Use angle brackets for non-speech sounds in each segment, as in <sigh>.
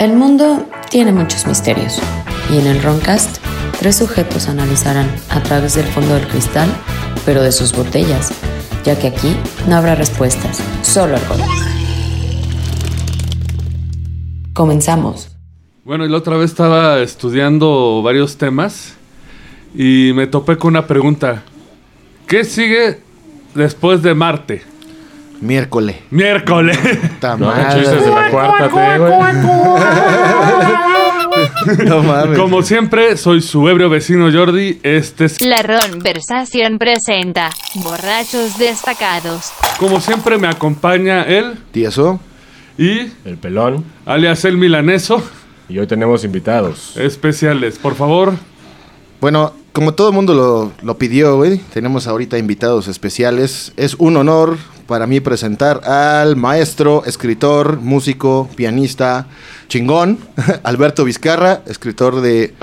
El mundo tiene muchos misterios y en el Roncast tres sujetos analizarán a través del fondo del cristal, pero de sus botellas, ya que aquí no habrá respuestas, solo alcohol. Comenzamos. Bueno, y la otra vez estaba estudiando varios temas y me topé con una pregunta. ¿Qué sigue después de Marte? Miércoles. Miércoles. No, chistes de la cuarta, T, güey. No mames. Como siempre, soy su ebrio vecino Jordi. Este es, La Ronversación presenta Borrachos Destacados. como siempre, me acompaña él Tieso. y El pelón. alias el milaneso. Y hoy tenemos invitados. Especiales, por favor. Bueno, como todo el mundo lo, lo pidió, tenemos ahorita invitados especiales. Es un honor para mí presentar al maestro, escritor, músico, pianista, chingón, <laughs> Alberto Vizcarra, escritor de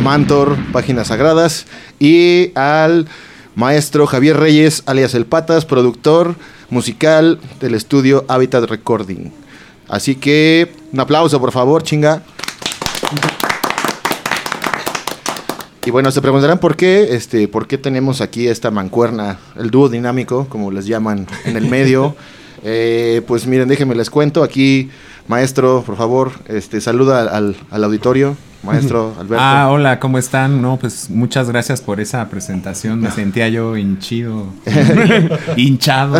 Mantor, Páginas Sagradas, y al maestro Javier Reyes, alias El Patas, productor musical del estudio Habitat Recording. Así que un aplauso, por favor, chinga. Y bueno, se preguntarán por qué, este, por qué tenemos aquí esta mancuerna, el dúo dinámico, como les llaman en el medio. <laughs> Eh, pues miren, déjenme les cuento. Aquí, maestro, por favor, este, saluda al, al auditorio, maestro <laughs> Alberto. Ah, hola, ¿cómo están? No, pues muchas gracias por esa presentación. Me <laughs> sentía yo hinchido, hinchado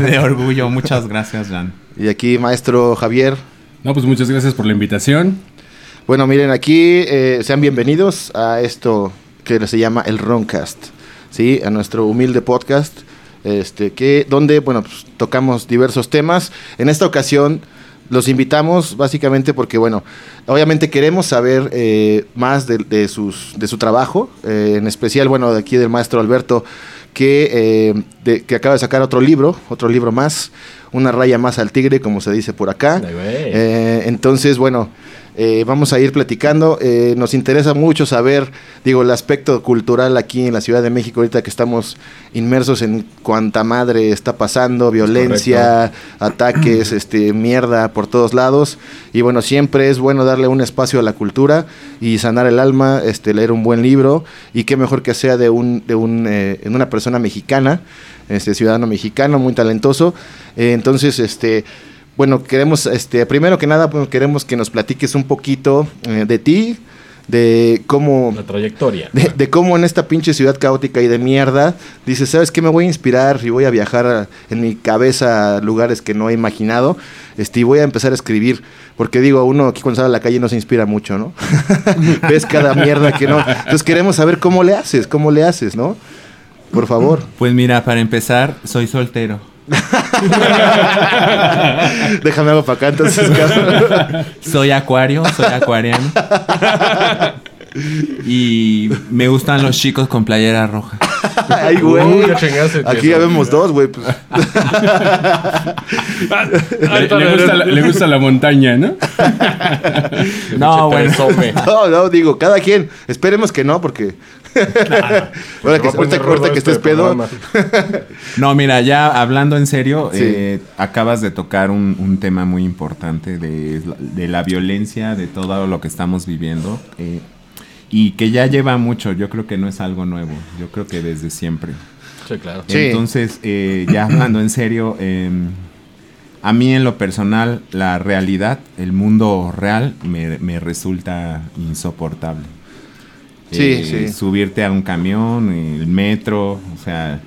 de orgullo. Muchas gracias, Jan. Y aquí, maestro Javier. No, pues muchas gracias por la invitación. Bueno, miren, aquí eh, sean bienvenidos a esto que se llama el Roncast, ¿sí? A nuestro humilde podcast, este, que, donde, bueno, pues, tocamos diversos temas. En esta ocasión los invitamos básicamente porque, bueno, obviamente queremos saber eh, más de, de sus, de su trabajo, eh, en especial, bueno, de aquí del maestro Alberto, que, eh, de- que acaba de sacar otro libro, otro libro más, una raya más al tigre, como se dice por acá. Eh, entonces, bueno, eh, vamos a ir platicando. Eh, nos interesa mucho saber, digo, el aspecto cultural aquí en la Ciudad de México, ahorita que estamos inmersos en cuanta madre está pasando, violencia, ataques, <clears throat> este, mierda por todos lados. Y bueno, siempre es bueno darle un espacio a la cultura y sanar el alma, este, leer un buen libro. Y qué mejor que sea de un, de un, eh, una persona mexicana, este ciudadano mexicano, muy talentoso. Entonces, este. Bueno, queremos, este, primero que nada, pues, queremos que nos platiques un poquito eh, de ti, de cómo, La trayectoria. de, de cómo en esta pinche ciudad caótica y de mierda, dices, ¿sabes qué? Me voy a inspirar y voy a viajar a- en mi cabeza a lugares que no he imaginado, este, y voy a empezar a escribir, porque digo, uno aquí cuando sale a la calle no se inspira mucho, ¿no? <laughs> Ves cada mierda que no. Entonces queremos saber cómo le haces, cómo le haces, ¿no? Por favor. Pues mira, para empezar, soy soltero. <laughs> Déjame algo para acá entonces, <laughs> cabrón. Soy acuario, soy acuariano. Y me gustan los chicos con playera roja. Ay, güey. Aquí ya vemos dos, güey. pues. <laughs> Le, le gusta la, le gusta la montaña, ¿no? No, bueno. Sope. No, no, digo, cada quien. Esperemos que no, porque. <laughs> ahora que, ahorita, ahorita que este estés pedo. programa. <laughs> No, mira, ya hablando en serio, Sí. eh, acabas de tocar un, un tema muy importante de, de la violencia, de todo lo que estamos viviendo. eh, y que ya lleva mucho, yo creo que no es algo nuevo, yo creo que desde siempre. Sí, claro. Sí. Entonces, eh, ya hablando en serio, eh, a mí en lo personal, la realidad, el mundo real, me, me resulta insoportable. Sí, Eh, sí. Subirte a un camión, el metro, o sea,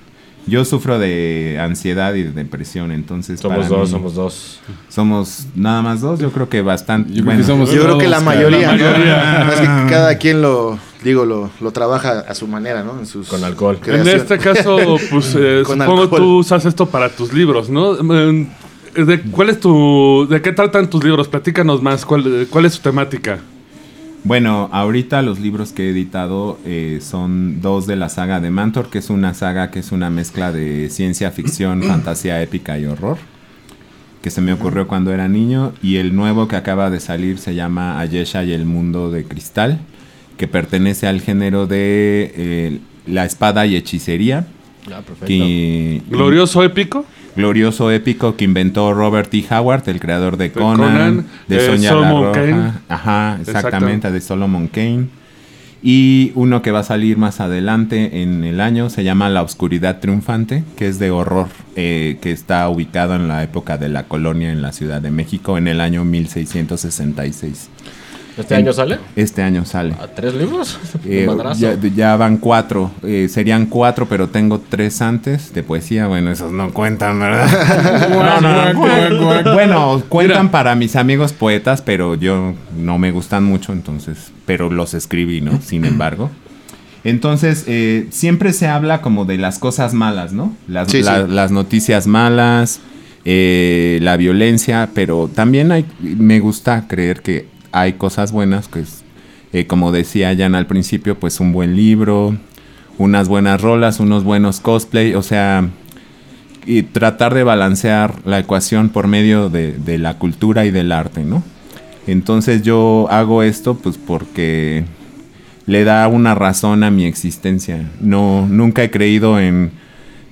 yo sufro de ansiedad y de depresión, entonces Somos para dos, mí- somos dos. somos nada más dos, yo creo que bastante. Yo creo bueno, que somos Yo creo todos, que la mayoría. La ¿no? mayoría. Es que cada quien lo, digo, lo, lo trabaja a su manera, ¿no? En sus Con alcohol. En este caso, <laughs> pues eh, Con supongo alcohol. tú usas esto para tus libros, ¿no? Eh, ¿De cuál es tu, de qué tratan tus libros? Platícanos más. ¿Cuál, cuál es su temática? Bueno, ahorita los libros que he editado eh, son dos de la saga de Mantor, que es una saga que es una mezcla de ciencia ficción, <clears throat> fantasía épica y horror, que se me ocurrió cuando era niño, y el nuevo que acaba de salir se llama Ayesha y el mundo de cristal, que pertenece al género de eh, la espada y hechicería. Ah, perfecto. que- ¿Glorioso épico? Glorioso épico que inventó Robert T. Howard, el creador de Conan, Conan, de eh, Sonia la Roja. Kane. Ajá, exactamente, de Solomon Kane. Y uno que va a salir más adelante en el año se llama La Oscuridad Triunfante, que es de horror, eh, que está ubicado en la época de la colonia en la Ciudad de México en el año 1666. ¿Este En- año sale? Este año sale. ¿A tres libros? <laughs> Eh, ya, ya van cuatro, eh, serían cuatro, pero tengo tres antes de poesía. Bueno, esos no cuentan, ¿verdad? <laughs> no, no, no. Bueno, cuentan para mis amigos poetas, pero yo no me gustan mucho, entonces, pero los escribí, ¿no? Sin <clears throat> embargo. Entonces, eh, siempre se habla como de las cosas malas, ¿no? Las, Sí, la- sí. las noticias malas, eh, la violencia, pero también hay, me gusta creer que hay cosas buenas, que es, eh, como decía Jan al principio, pues un buen libro, unas buenas rolas, unos buenos cosplay, o sea, y tratar de balancear la ecuación por medio de, de la cultura y del arte, ¿no? Entonces yo hago esto pues porque le da una razón a mi existencia. No, nunca he creído en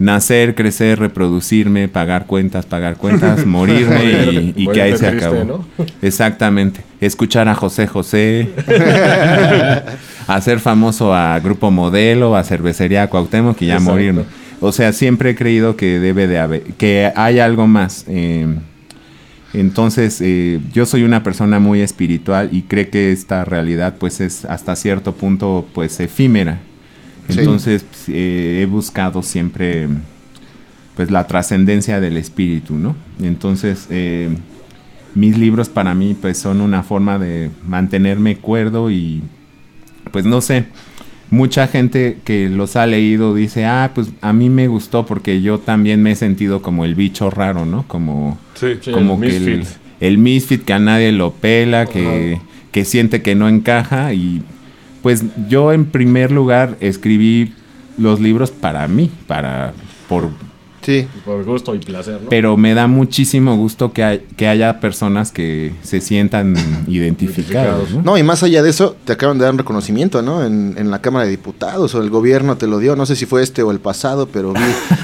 nacer, crecer, reproducirme, pagar cuentas, pagar cuentas, <laughs> morirme y, y que ahí se acabó. <laughs> Exactamente. Escuchar a José José, <laughs> hacer famoso a Grupo Modelo, a Cervecería Cuauhtémoc y ya Exacto. morirme. O sea, siempre he creído que debe de haber, que hay algo más. eh, entonces, eh, yo soy una persona muy espiritual y creo que esta realidad, pues, es hasta cierto punto, pues, efímera. Sí. Entonces, eh, he buscado siempre, pues, la trascendencia del espíritu, ¿no? Entonces, eh, mis libros para mí, pues, son una forma de mantenerme cuerdo y, pues, no sé. Mucha gente que los ha leído dice, ah, pues a mí me gustó porque yo también me he sentido como el bicho raro, ¿no? Como, Sí. Sí, como el que el, misfit. el misfit que a nadie lo pela, que, que siente que no encaja y pues yo en primer lugar escribí los libros para mí, para por Sí. Por gusto y placer, ¿no? pero me da muchísimo gusto que, hay- que haya personas que se sientan <laughs> identificados, ¿no? No, y más allá de eso, te acaban de dar un reconocimiento, ¿no? En, en la Cámara de Diputados o el gobierno te lo dio. No sé si fue este o el pasado, pero vi,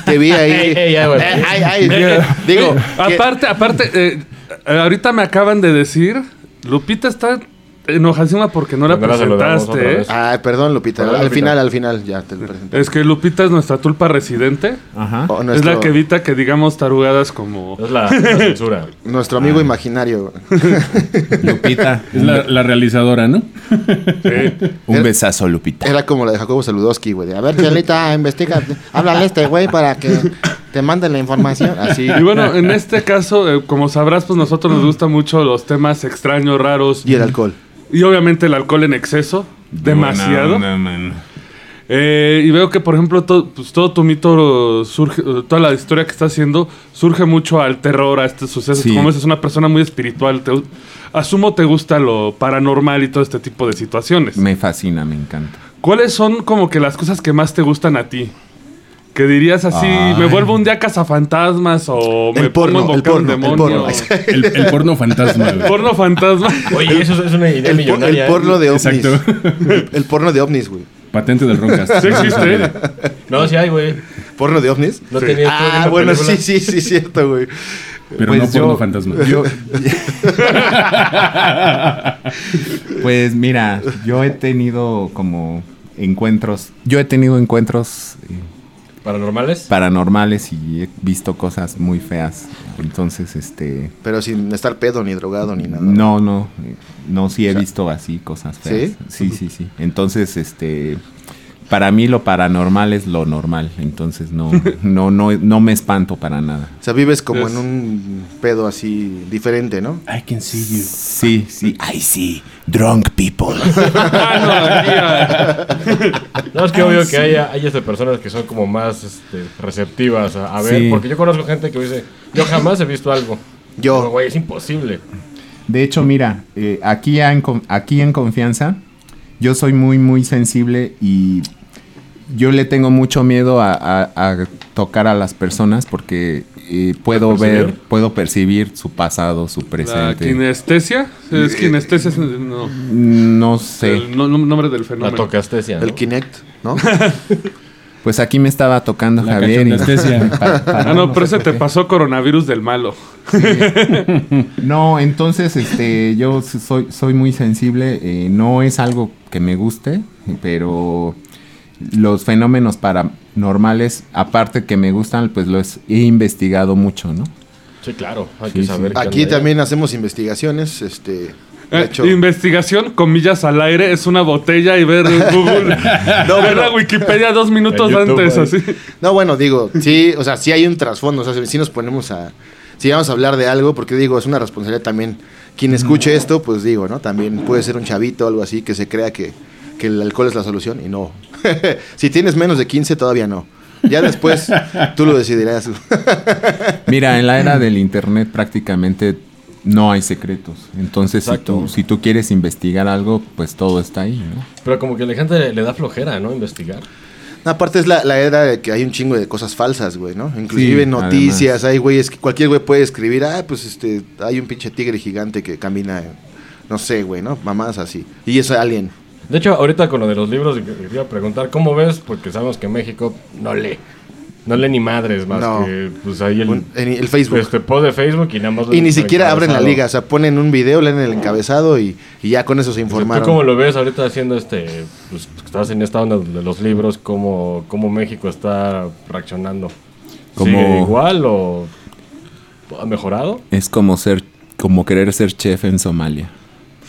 te vi ahí. <laughs> Ya, ay, ay, digo, que- Aparte, aparte, eh, ahorita me acaban de decir, Lupita está enojadísima porque no la presentaste. ¿eh? Ay, perdón, Lupita. Perdón, al Lupita. final, al final, ya te lo presenté. Es que Lupita es nuestra tulpa residente. Ajá. Oh, Es la que evita que digamos tarugadas como... Es la, la censura. <laughs> nuestro Ah. amigo imaginario. Lupita, Es la, la realizadora, ¿no? un besazo, Lupita. Era como la de Jacobo Saludowski, güey. A ver, Chelita, <laughs> investiga. Háblale a este güey para que te mande la información. Así. Y bueno, en este caso, eh, como sabrás, pues nosotros nos gustan mucho los temas extraños, raros. Y el alcohol. Y obviamente el alcohol en exceso. Demasiado. Eh, y veo que, por ejemplo, to- pues, todo tu mito surge, eh, toda la historia que estás haciendo surge mucho al terror, a estos sucesos. Sí. Como es una persona muy espiritual, te- asumo te gusta lo paranormal y todo este tipo de situaciones. Me fascina, me encanta. ¿Cuáles son como que las cosas que más te gustan a ti? Que dirías así, Ay. me vuelvo un día cazafantasmas o me El porno, pongo a el invocar un porno, el demonio. porno. El, el porno fantasma. güey. Porno fantasma. <laughs> Oye, eso es una idea El, por- millonaria. el porno ¿eh? de ovnis. Exacto. <laughs> El, porno de ovnis, güey. Patente del Roncast. <laughs> Sí existe. No, sí hay, güey. ¿Porno de ovnis? No tenía Ah, bueno, sí, sí, sí, cierto, güey. Pero Pues no porno yo- fantasma. Yo- pues mira, yo he tenido como encuentros, yo he tenido encuentros eh, ¿Paranormales? paranormales y he visto cosas muy feas. Entonces, este, Pero sin estar pedo ni drogado ni nada. no, no, no, sí he visto así cosas feas. ¿Sí? Sí, sí, sí. Entonces, este, para mí lo paranormal es lo normal. Entonces no, <laughs> no, no, no me espanto para nada. O sea, vives como Es- en un pedo así diferente, ¿no? I can see you. Sí, sí. I see drunk people. <laughs> Ah, <laughs> no, es que obvio que hay, hay este, personas que son como más este, receptivas a, a ver. Sí. Porque yo conozco gente que dice, yo jamás he visto algo. Yo. Pero, güey, es imposible. De hecho, mira, eh, aquí, en, aquí en confianza, yo soy muy, muy sensible y yo le tengo mucho miedo a, a- a tocar a las personas porque eh, puedo percibir? ver, puedo percibir su pasado, su la presente. kinestesia. Es kinestesia, es- no. No sé. El no- no- nombre del La fenómeno. tocastesia. ¿no? El Kinect, ¿no? <laughs> Pues aquí me estaba tocando La Javier. y- <laughs> para Ah, no, pero ese te pasó coronavirus del malo. <laughs> No, entonces este, yo soy, soy muy sensible. eh, no es algo que me guste, pero los fenómenos paranormales, aparte que me gustan, pues los he investigado mucho, ¿no? Sí, claro. Hay Sí, que sí. saber qué Aquí también hacemos investigaciones, este... Eh, hecho- investigación, comillas al aire, es una botella y ver Google. No, <laughs> ver la. Wikipedia dos minutos YouTube, antes, ahí. así. No, bueno, digo, sí, o sea, sí hay un trasfondo, o sea, si nos ponemos a... Si vamos a hablar de algo, porque digo, es una responsabilidad también. Quien escuche esto, pues digo, ¿no? También puede ser un chavito o algo así que se crea que, que el alcohol es la solución y no. <laughs> si tienes menos de 15, todavía no. Ya después tú lo decidirás. <laughs> Mira, en la era del internet prácticamente no hay secretos. Entonces, si tú, si tú quieres investigar algo, pues todo está ahí, ¿no? Pero como que la gente le, le da flojera, ¿no? Investigar. Aparte es la, la era de que hay un chingo de cosas falsas, güey, ¿no? Inclusive Sí, noticias, hay güeyes que cualquier güey puede escribir, ah, pues este, hay un pinche tigre gigante que camina, no sé, güey, ¿no? Mamás así. Y es alien. De hecho, ahorita con lo de los libros, te iba a preguntar, ¿cómo ves? Porque sabemos que México no lee. No lee ni madres más No. que, pues ahí el, Un- en el Facebook. este post de Facebook y nada más... Y ni siquiera abren la liga, o sea, ponen un video, leen el encabezado y, y ya con eso se O sea, informaron. ¿Tú cómo lo ves ahorita haciendo este... Pues estás en esta onda de los libros, ¿cómo, cómo México está reaccionando? Como- ¿Sigue igual o ha mejorado? Es como ser, como querer ser chef en Somalia.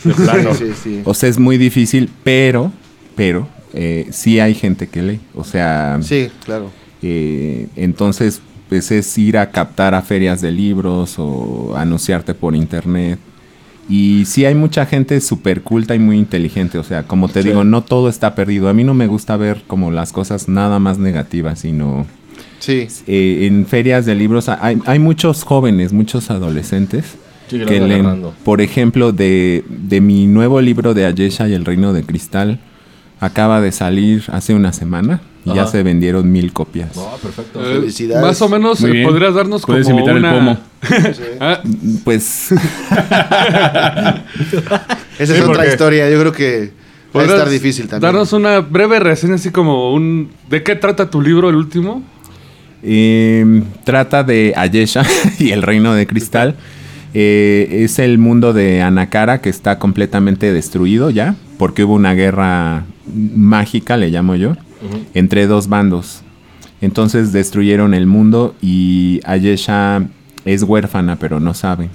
De plano. Sí, sí. O sea, es muy difícil, pero, pero, eh, sí hay gente que lee. O sea, Sí, claro. eh, entonces, pues es ir a captar a ferias de libros o anunciarte por internet. Y sí hay mucha gente súper culta y muy inteligente. O sea, como te digo, no todo está perdido. A mí no me gusta ver como las cosas nada más negativas, sino Sí. eh, en ferias de libros hay, hay muchos jóvenes, muchos adolescentes Sí, que que. Por ejemplo, de, de mi nuevo libro de Ayesha y el Reino de Cristal, acaba de salir hace una semana y ya se vendieron mil copias. Perfecto. Eh, Felicidades. más o menos eh, podrías darnos Puedes como invitar el una... pomo. <laughs> Ah, Pues <laughs> Esa Sí, es otra historia, yo creo que va a ¿podrías estar difícil también. Darnos una breve reseña así como un... ¿De qué trata tu libro, el último? eh, trata de Ayesha <laughs> y el Reino de Cristal. Eh, es el mundo de Anakara que está completamente destruido ya, porque hubo una guerra mágica, le llamo yo, entre dos bandos. Entonces destruyeron el mundo y Ayesha es huérfana, pero no sabe.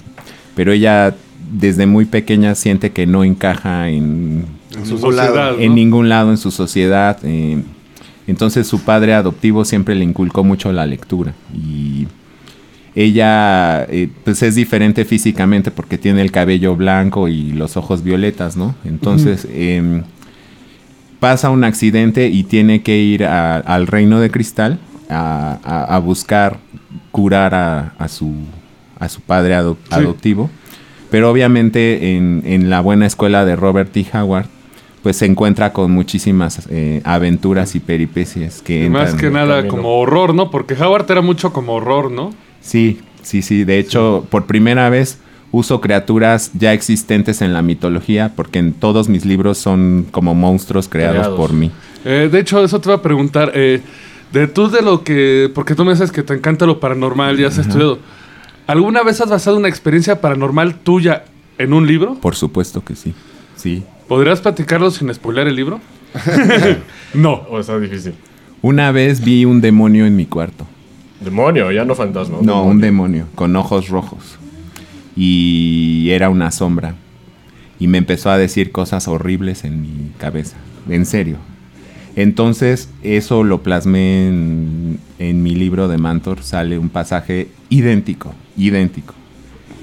Pero ella desde muy pequeña siente que no encaja en, En su ningún lado. sociedad, ¿no? en ningún lado en su sociedad. eh, entonces su padre adoptivo siempre le inculcó mucho la lectura. Y ella eh, pues es diferente físicamente porque tiene el cabello blanco y los ojos violetas, ¿no? Entonces em, pasa un accidente y tiene que ir a- al reino de cristal a, a- a buscar curar a, a su, a su padre ado- Sí. adoptivo. Pero obviamente en, en la buena escuela de Robert T. Howard, pues se encuentra con muchísimas eh, aventuras y peripecias que Y más que nada camino. como horror, ¿no? Porque Howard era mucho como horror, ¿no? Sí, sí, sí. De hecho, por primera vez uso criaturas ya existentes en la mitología, porque en todos mis libros son como monstruos creados, Creados. por mí. Eh, de hecho, eso te iba a preguntar. eh, de tú de lo que... Porque tú me dices que te encanta lo paranormal y has estudiado. ¿Alguna vez has basado una experiencia paranormal tuya en un libro? Por supuesto que sí. Sí. ¿Podrías platicarlo sin spoiler el libro? <laughs> <laughs> no. O está difícil. Una vez vi un demonio en mi cuarto. Demonio, ya no fantasma. No, un demonio con ojos rojos. Y era una sombra. Y me empezó a decir cosas horribles en mi cabeza. En serio. Entonces, eso lo plasmé en, en mi libro de Mantor. Sale un pasaje idéntico. Idéntico.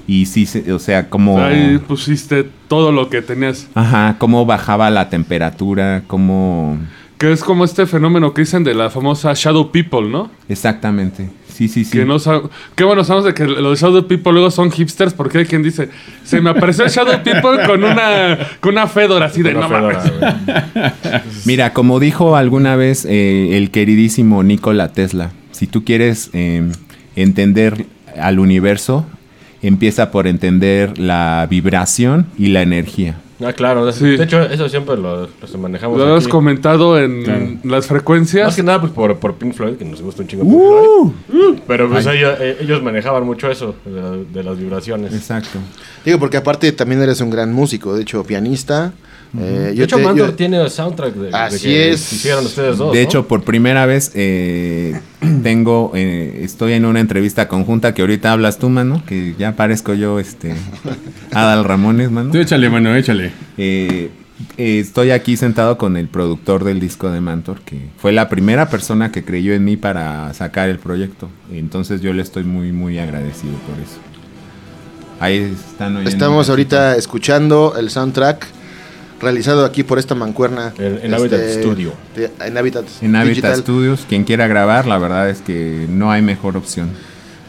Y sí, se- o sea, como... Ahí pusiste todo lo que tenías. Ajá, cómo bajaba la temperatura, cómo... Que es como este fenómeno que dicen de la famosa Shadow People, ¿no? Exactamente. Sí, sí, sí. Que no sab- Qué bueno, sabemos de que los Shadow People luego son hipsters porque hay quien dice, se me apareció el Shadow People con una, con una fedora así de Una no fedora, mames". <laughs> Mira, como dijo alguna vez eh, el queridísimo Nikola Tesla, si tú quieres eh, entender al universo, empieza por entender la vibración y la energía. Ah, claro. de- Sí. De hecho, eso siempre lo, lo manejamos Lo has aquí. comentado en Claro. las frecuencias. Más que nada pues, por, por Pink Floyd, que nos gusta un chingo Pink Uh. Floyd. Pero pues ellos, eh, ellos manejaban mucho eso, de, la- de las vibraciones. Exacto. Digo, porque aparte también eres un gran músico, de hecho, pianista. Eh, De yo hecho, te- Mantor yo- tiene soundtrack de, de Así que es. hicieron ustedes dos. De ¿no? hecho, por primera vez eh, <clears throat> tengo, eh, estoy en una entrevista conjunta que ahorita hablas tú, mano, que ya parezco yo, este, <laughs> Adal Ramones, mano. Tú échale, mano, échale. Eh, eh, estoy aquí sentado con el productor del disco de Mantor, que fue la primera persona que creyó en mí para sacar el proyecto. Entonces yo le estoy muy, muy agradecido por eso. Ahí están oyendo Estamos ahorita escuchando el soundtrack realizado aquí por esta mancuerna. este, En- en Habitat Studio. de- en Habitat, En Habitat. Studios, quien quiera grabar, la verdad es que no hay mejor opción.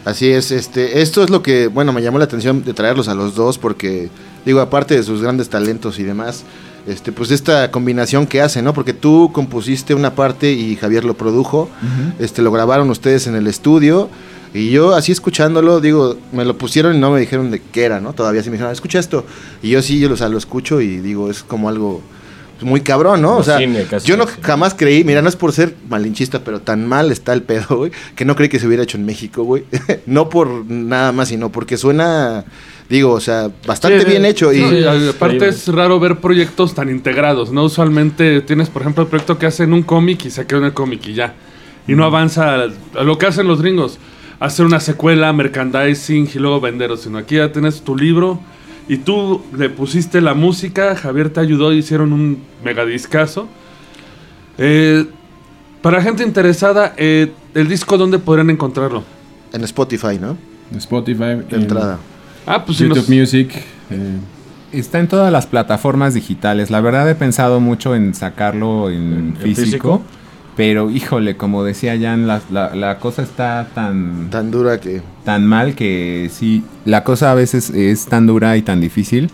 Así es, este, esto es lo que, bueno, me llamó la atención de traerlos a los dos porque, digo, aparte de sus grandes talentos y demás, este, pues esta combinación que hacen, ¿no? Porque tú compusiste una parte y Javier lo produjo, este, lo grabaron ustedes en el estudio y yo así escuchándolo, digo, me lo pusieron y no me dijeron de qué era, ¿no? Todavía sí me dijeron, escucha esto. Y yo sí, yo o sea, lo escucho y digo, es como algo pues, muy cabrón, ¿no? Como o sea, cine, yo no jamás creí, mira, no es por ser malinchista, pero tan mal está el pedo, güey, que no creí que se hubiera hecho en México, güey. <laughs> no por nada más, sino porque suena, digo, o sea, bastante Sí, bien hecho. Y No, y aparte es raro ver proyectos tan integrados, ¿no? Usualmente tienes, por ejemplo, el proyecto que hacen un cómic y se queda en el cómic y ya. Y no avanza a, a lo que hacen los gringos. Hacer una secuela, merchandising y luego venderlo. Sino aquí ya tienes tu libro y tú le pusiste la música, Javier te ayudó y hicieron un megadiscazo. Eh, para gente interesada, eh, ¿el disco dónde podrían encontrarlo? en Spotify, ¿no? Spotify. De en entrada. Ah, pues YouTube nos- Music. eh, Está en todas las plataformas digitales. La verdad he pensado mucho en sacarlo en, ¿En- en físico, físico? Pero híjole, como decía Jan, la, la- la cosa está tan, Tan dura que... tan mal que sí, la cosa a veces es tan dura y tan difícil.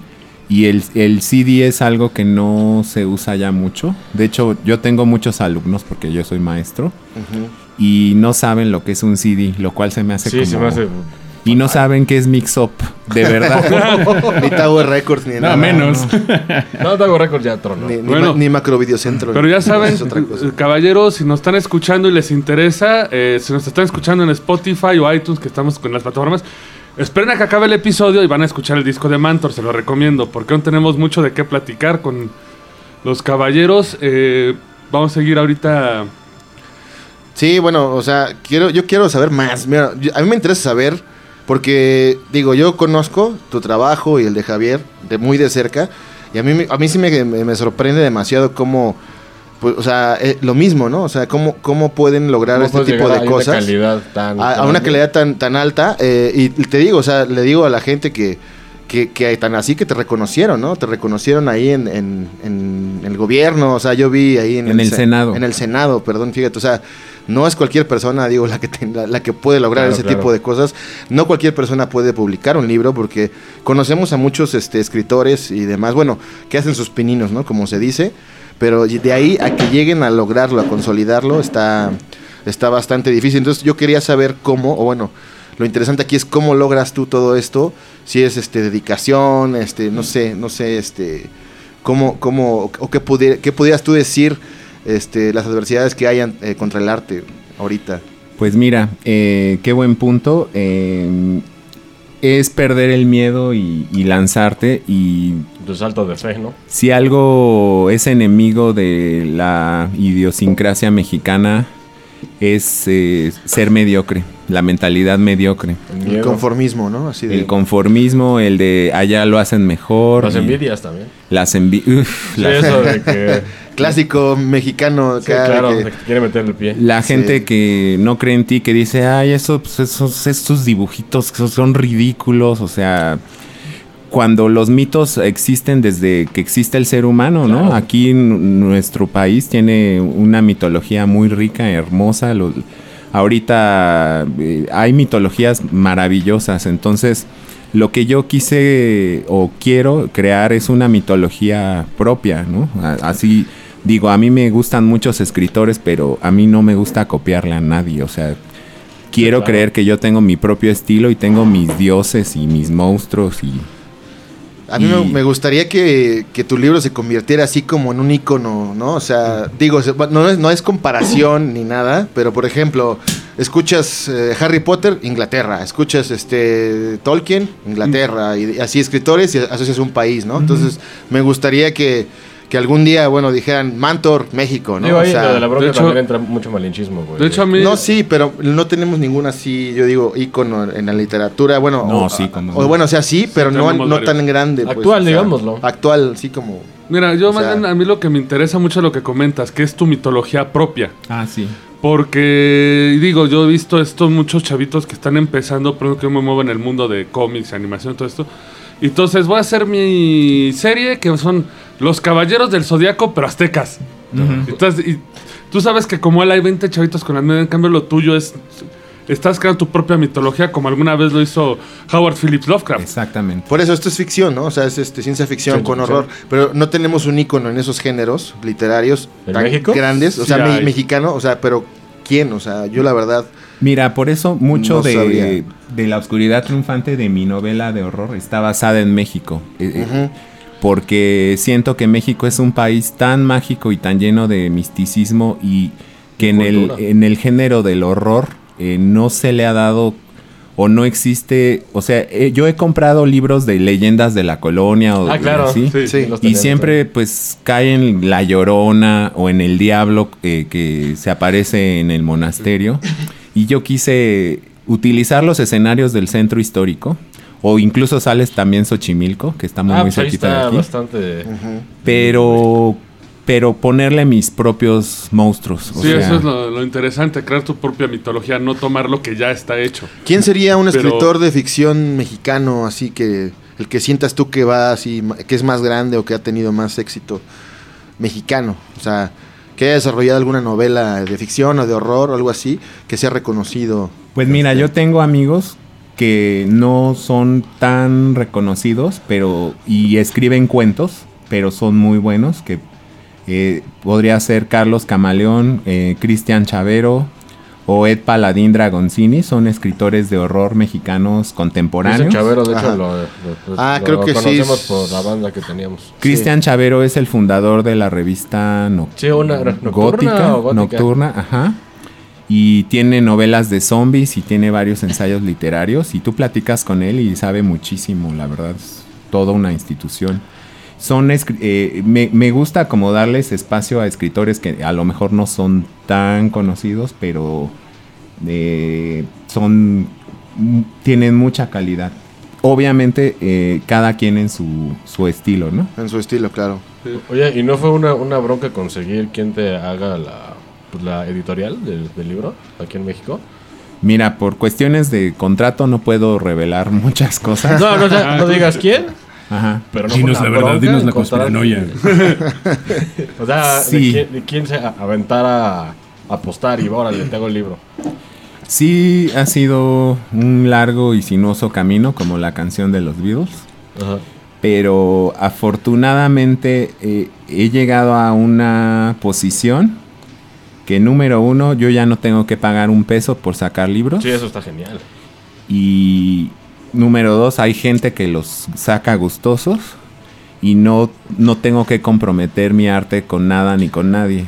Y el, el CD es algo que no se usa ya mucho. De hecho, yo tengo muchos alumnos porque yo soy maestro y no saben lo que es un CD, lo cual se me hace Sí, como... se me hace. Y no saben qué es Mix Up, de verdad. <laughs> ni Tower Records, ni no, nada. menos. No, <laughs> Dago Records ya trono. Ni, ni, Bueno. ma- ni Macro Videocentro. Pero ya saben, caballeros, si nos están escuchando y les interesa, eh, si nos están escuchando en Spotify o iTunes, que estamos con las plataformas, esperen a que acabe el episodio y van a escuchar el disco de Mantor, se lo recomiendo, porque aún tenemos mucho de qué platicar con los caballeros. Eh, vamos a seguir ahorita. Sí, bueno, o sea, quiero, yo quiero saber más. Mira, yo- a mí me interesa saber, porque, digo, yo conozco tu trabajo y el de Javier de muy de cerca, y a mí, me- a mí sí me, me- me sorprende demasiado cómo, pues, o sea, eh, lo mismo, ¿no? O sea, cómo, cómo pueden lograr ¿Cómo este tipo de a una cosas. calidad tan a, a una calidad tan, tan alta. eh, y te digo, o sea, le digo a la gente que, que, que tan así que te reconocieron, ¿no? Te reconocieron ahí en, en- en el gobierno, o sea, yo vi ahí en, En el se- Senado. En el Senado, perdón, fíjate, o sea, no es cualquier persona, digo, la que, ten- la, que puede lograr Claro, ese claro. tipo de cosas. No cualquier persona puede publicar un libro porque conocemos a muchos este, escritores y demás, bueno, que hacen sus pininos, ¿no? Como se dice, pero de ahí a que lleguen a lograrlo, a consolidarlo, está, está bastante difícil. Entonces yo quería saber cómo, o bueno, lo interesante aquí es cómo logras tú todo esto, si es este dedicación, este, no sé, no sé, este, cómo, cómo, o qué, pudi- qué pudieras tú decir, este, las adversidades que hayan eh, contra el arte ahorita. Pues mira, eh, qué buen punto. eh, es perder el miedo y, y lanzarte. Y Tu salto de fe, ¿no? si algo es enemigo de la idiosincrasia mexicana, es eh, ser mediocre, la mentalidad mediocre. El conformismo, ¿no? Así de, El conformismo, el de allá lo hacen mejor. Las envidias también. Las envidias. <laughs> Sí, eso de <laughs> que. Clásico mexicano, Sí, claro, que- de que te quiere meter el pie. La Sí. gente que no cree en ti, que dice, ay, eso, pues, esos, estos dibujitos esos son ridículos, o sea, cuando los mitos existen desde que existe el ser humano, ¿no? Claro. Aquí en nuestro país tiene una mitología muy rica, hermosa. lo- ahorita eh, hay mitologías maravillosas, entonces lo que yo quise o quiero crear es una mitología propia, ¿no? A- Así digo, a mí me gustan muchos escritores, pero a mí no me gusta copiarle a nadie, o sea, quiero claro. creer que yo tengo mi propio estilo y tengo mis dioses y mis monstruos y A mí Y- me, gustaría que, que tu libro se convirtiera así como en un icono, ¿no? O sea, digo, se- no es, no es comparación ni nada, pero por ejemplo, escuchas eh, Harry Potter, Inglaterra, escuchas este Tolkien, Inglaterra, y así escritores y asocias un país, ¿no? Entonces, me gustaría que, que algún día, bueno, dijeran Mantor, México, ¿no? Digo, O ahí sea, lo de la bronca de hecho- también entra mucho malinchismo, güey. De hecho, a mí. no, sí, pero no tenemos ningún así, yo digo, ícono en la literatura. Bueno, No, o, sí, como o no. bueno, o sea, sí, pero no, no varios. tan grande. pues, Actual, o sea, digámoslo. Actual, sí, como. Mira, yo más sea- bien a mí lo que me interesa mucho es lo que comentas, que es tu mitología propia. Ah, sí. Porque, digo, yo he visto estos muchos chavitos que están empezando, pero que yo me muevo en el mundo de cómics, animación, todo esto. Y Entonces voy a hacer mi serie que son Los Caballeros del Zodiaco, pero aztecas. Entonces, y tú sabes que como él hay 20 chavitos con la en cambio lo tuyo es... Estás creando tu propia mitología como alguna vez lo hizo Howard Phillips Lovecraft. Exactamente. Por eso esto es ficción, ¿no? O sea, es este, ciencia ficción con horror. Pero no tenemos un ícono en esos géneros literarios ¿En tan México? grandes. O Sí sea, hay. mexicano, o sea, pero ¿quién? O sea, yo la verdad. Mira, por eso mucho No de, de la oscuridad triunfante de mi novela de horror está basada en México. Eh, eh. Porque siento que México es un país tan mágico y tan lleno de misticismo y que Y en el, en el género del horror eh, no se le ha dado o no existe, o sea, eh, yo he comprado libros de leyendas de la colonia o Ah, de claro. así, Sí. Sí. los y tenemos siempre pues cae en la llorona o en el diablo eh, que se aparece en el monasterio. Y yo quise utilizar los escenarios del centro histórico. O incluso sales también Xochimilco, que estamos Ah, muy pues ahí cerquita de está aquí. bastante... Pero, pero ponerle mis propios monstruos. o Sí, sea, eso es lo, lo interesante, crear tu propia mitología, no tomar lo que ya está hecho. ¿Quién sería un Pero- escritor de ficción mexicano así que el que sientas tú que va así, que es más grande o que ha tenido más éxito mexicano? O sea, que haya desarrollado alguna novela de ficción o de horror o algo así, que sea reconocido. Pues mira, Este, yo tengo amigos que no son tan reconocidos, pero y escriben cuentos, pero son muy buenos. Que eh, podría ser Carlos Camaleón, eh, Cristian Chavero o Ed Paladín Dragoncini, son escritores de horror mexicanos contemporáneos. Chavero, de hecho, lo, lo- Ah, lo creo que sí conocemos es- por la banda que teníamos. Cristian Chavero es el fundador de la revista No- Sí, una nocturna gótica, o gótica. nocturna, ajá. Y tiene novelas de zombies y tiene varios ensayos literarios. Y tú platicas con él y sabe muchísimo, la verdad. Es toda una institución. Son eh, me, me gusta como darles espacio a escritores que a lo mejor no son tan conocidos, pero eh, son mm, tienen mucha calidad. Obviamente eh, cada quien en su, su estilo, ¿no? En su estilo, claro. Oye, ¿y no fue una, una bronca conseguir quien te haga la, pues, la editorial del, del libro aquí en México? Mira, por cuestiones de contrato no puedo revelar <laughs> muchas cosas. No, no, o sea, no digas quién, Ajá. pero no Dinos la verdad, dinos la conspiranoia. <laughs> O sea, Sí. de, quién, de quién se aventara a apostar y órale, te hago el libro. Sí, ha sido un largo y sinuoso camino, como la canción de los Beatles. Ajá. Pero afortunadamente eh, he llegado a una posición que número uno, yo ya no tengo que pagar un peso por sacar libros. Sí, eso está genial. Y número dos, hay gente que los saca gustosos y no, no tengo que comprometer mi arte con nada ni con nadie.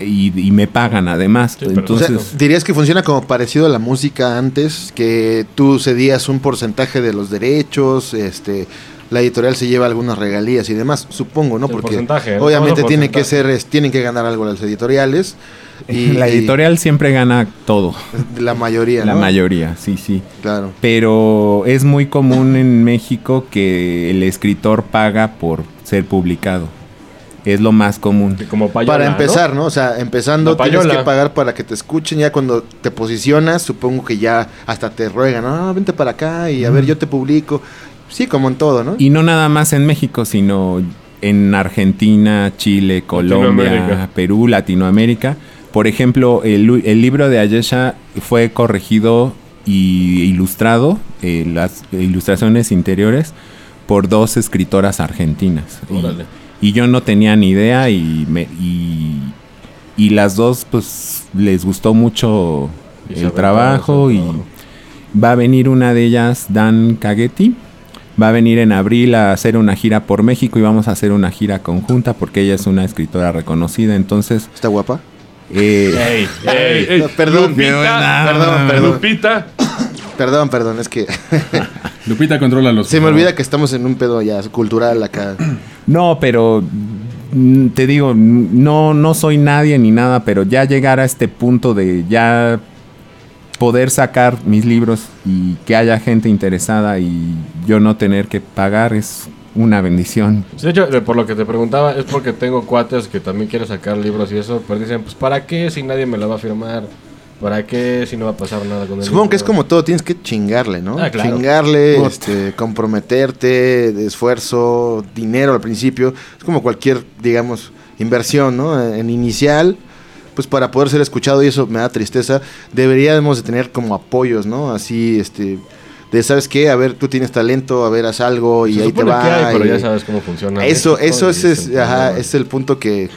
Y, y me pagan además. Sí, pero- O sea, Entonces, dirías que funciona como parecido a la música antes, que tú cedías un porcentaje de los derechos, este, la editorial se lleva algunas regalías y demás, supongo, ¿no? Porque obviamente tiene que ser, es- tienen que ganar algo las editoriales <laughs> y la y editorial siempre gana todo. la mayoría, La ¿no? mayoría, sí, sí. Claro. Pero es muy común en México que el escritor paga por ser publicado. Es lo más común. Como payola, Para empezar, ¿no? O sea, empezando tienes que pagar para que te escuchen. Ya cuando te posicionas, supongo que ya hasta te ruegan. No, vente para acá y a ver, yo te publico. Sí, como en todo, ¿no? Y no nada más en México, sino en Argentina, Chile, Colombia, Latinoamérica. Perú, Latinoamérica. Por ejemplo, el, libro de Ayesha fue corregido y ilustrado, eh, las ilustraciones interiores, por dos escritoras argentinas. Y- Órale. Y, yo no tenía ni idea y, me, y, y las dos pues les gustó mucho el trabajo y trabajo. va a venir una de ellas, Dan Cagetti Va a venir en abril a hacer una gira por México y vamos a hacer una gira conjunta porque ella es una escritora reconocida. Entonces, ¿Está guapa? Eh, Ey, <laughs> Ey, ey, No, perdón. Lupita, Perdón, perdón. Lupita, Perdón, perdón, es que <laughs> Lupita controla los. <laughs> se me olvida que estamos en un pedo ya cultural acá. <clears throat> no, pero mm, te digo, no, no soy nadie ni nada, pero ya llegar a este punto de ya poder sacar mis libros y que haya gente interesada y yo no tener que pagar es una bendición. De hecho, de- por lo que te preguntaba, es porque tengo cuates que también quieren sacar libros y eso, pero dicen, pues ¿para qué si nadie me lo va a firmar? ¿Para qué si no va a pasar nada con el Supongo que es como todo, tienes que chingarle, ¿no? Ah, claro. Chingarle, este, comprometerte, de esfuerzo, dinero al principio. Es como cualquier, digamos, inversión, ¿no? En inicial, pues para poder ser escuchado, y eso me da tristeza, deberíamos de tener como apoyos, ¿no? Así, este, de, ¿sabes qué? A ver, tú tienes talento, a ver, haz algo y Se ahí te va. que hay, pero y- ya sabes cómo funciona. Eso, eso es, es- ajá, es el punto que,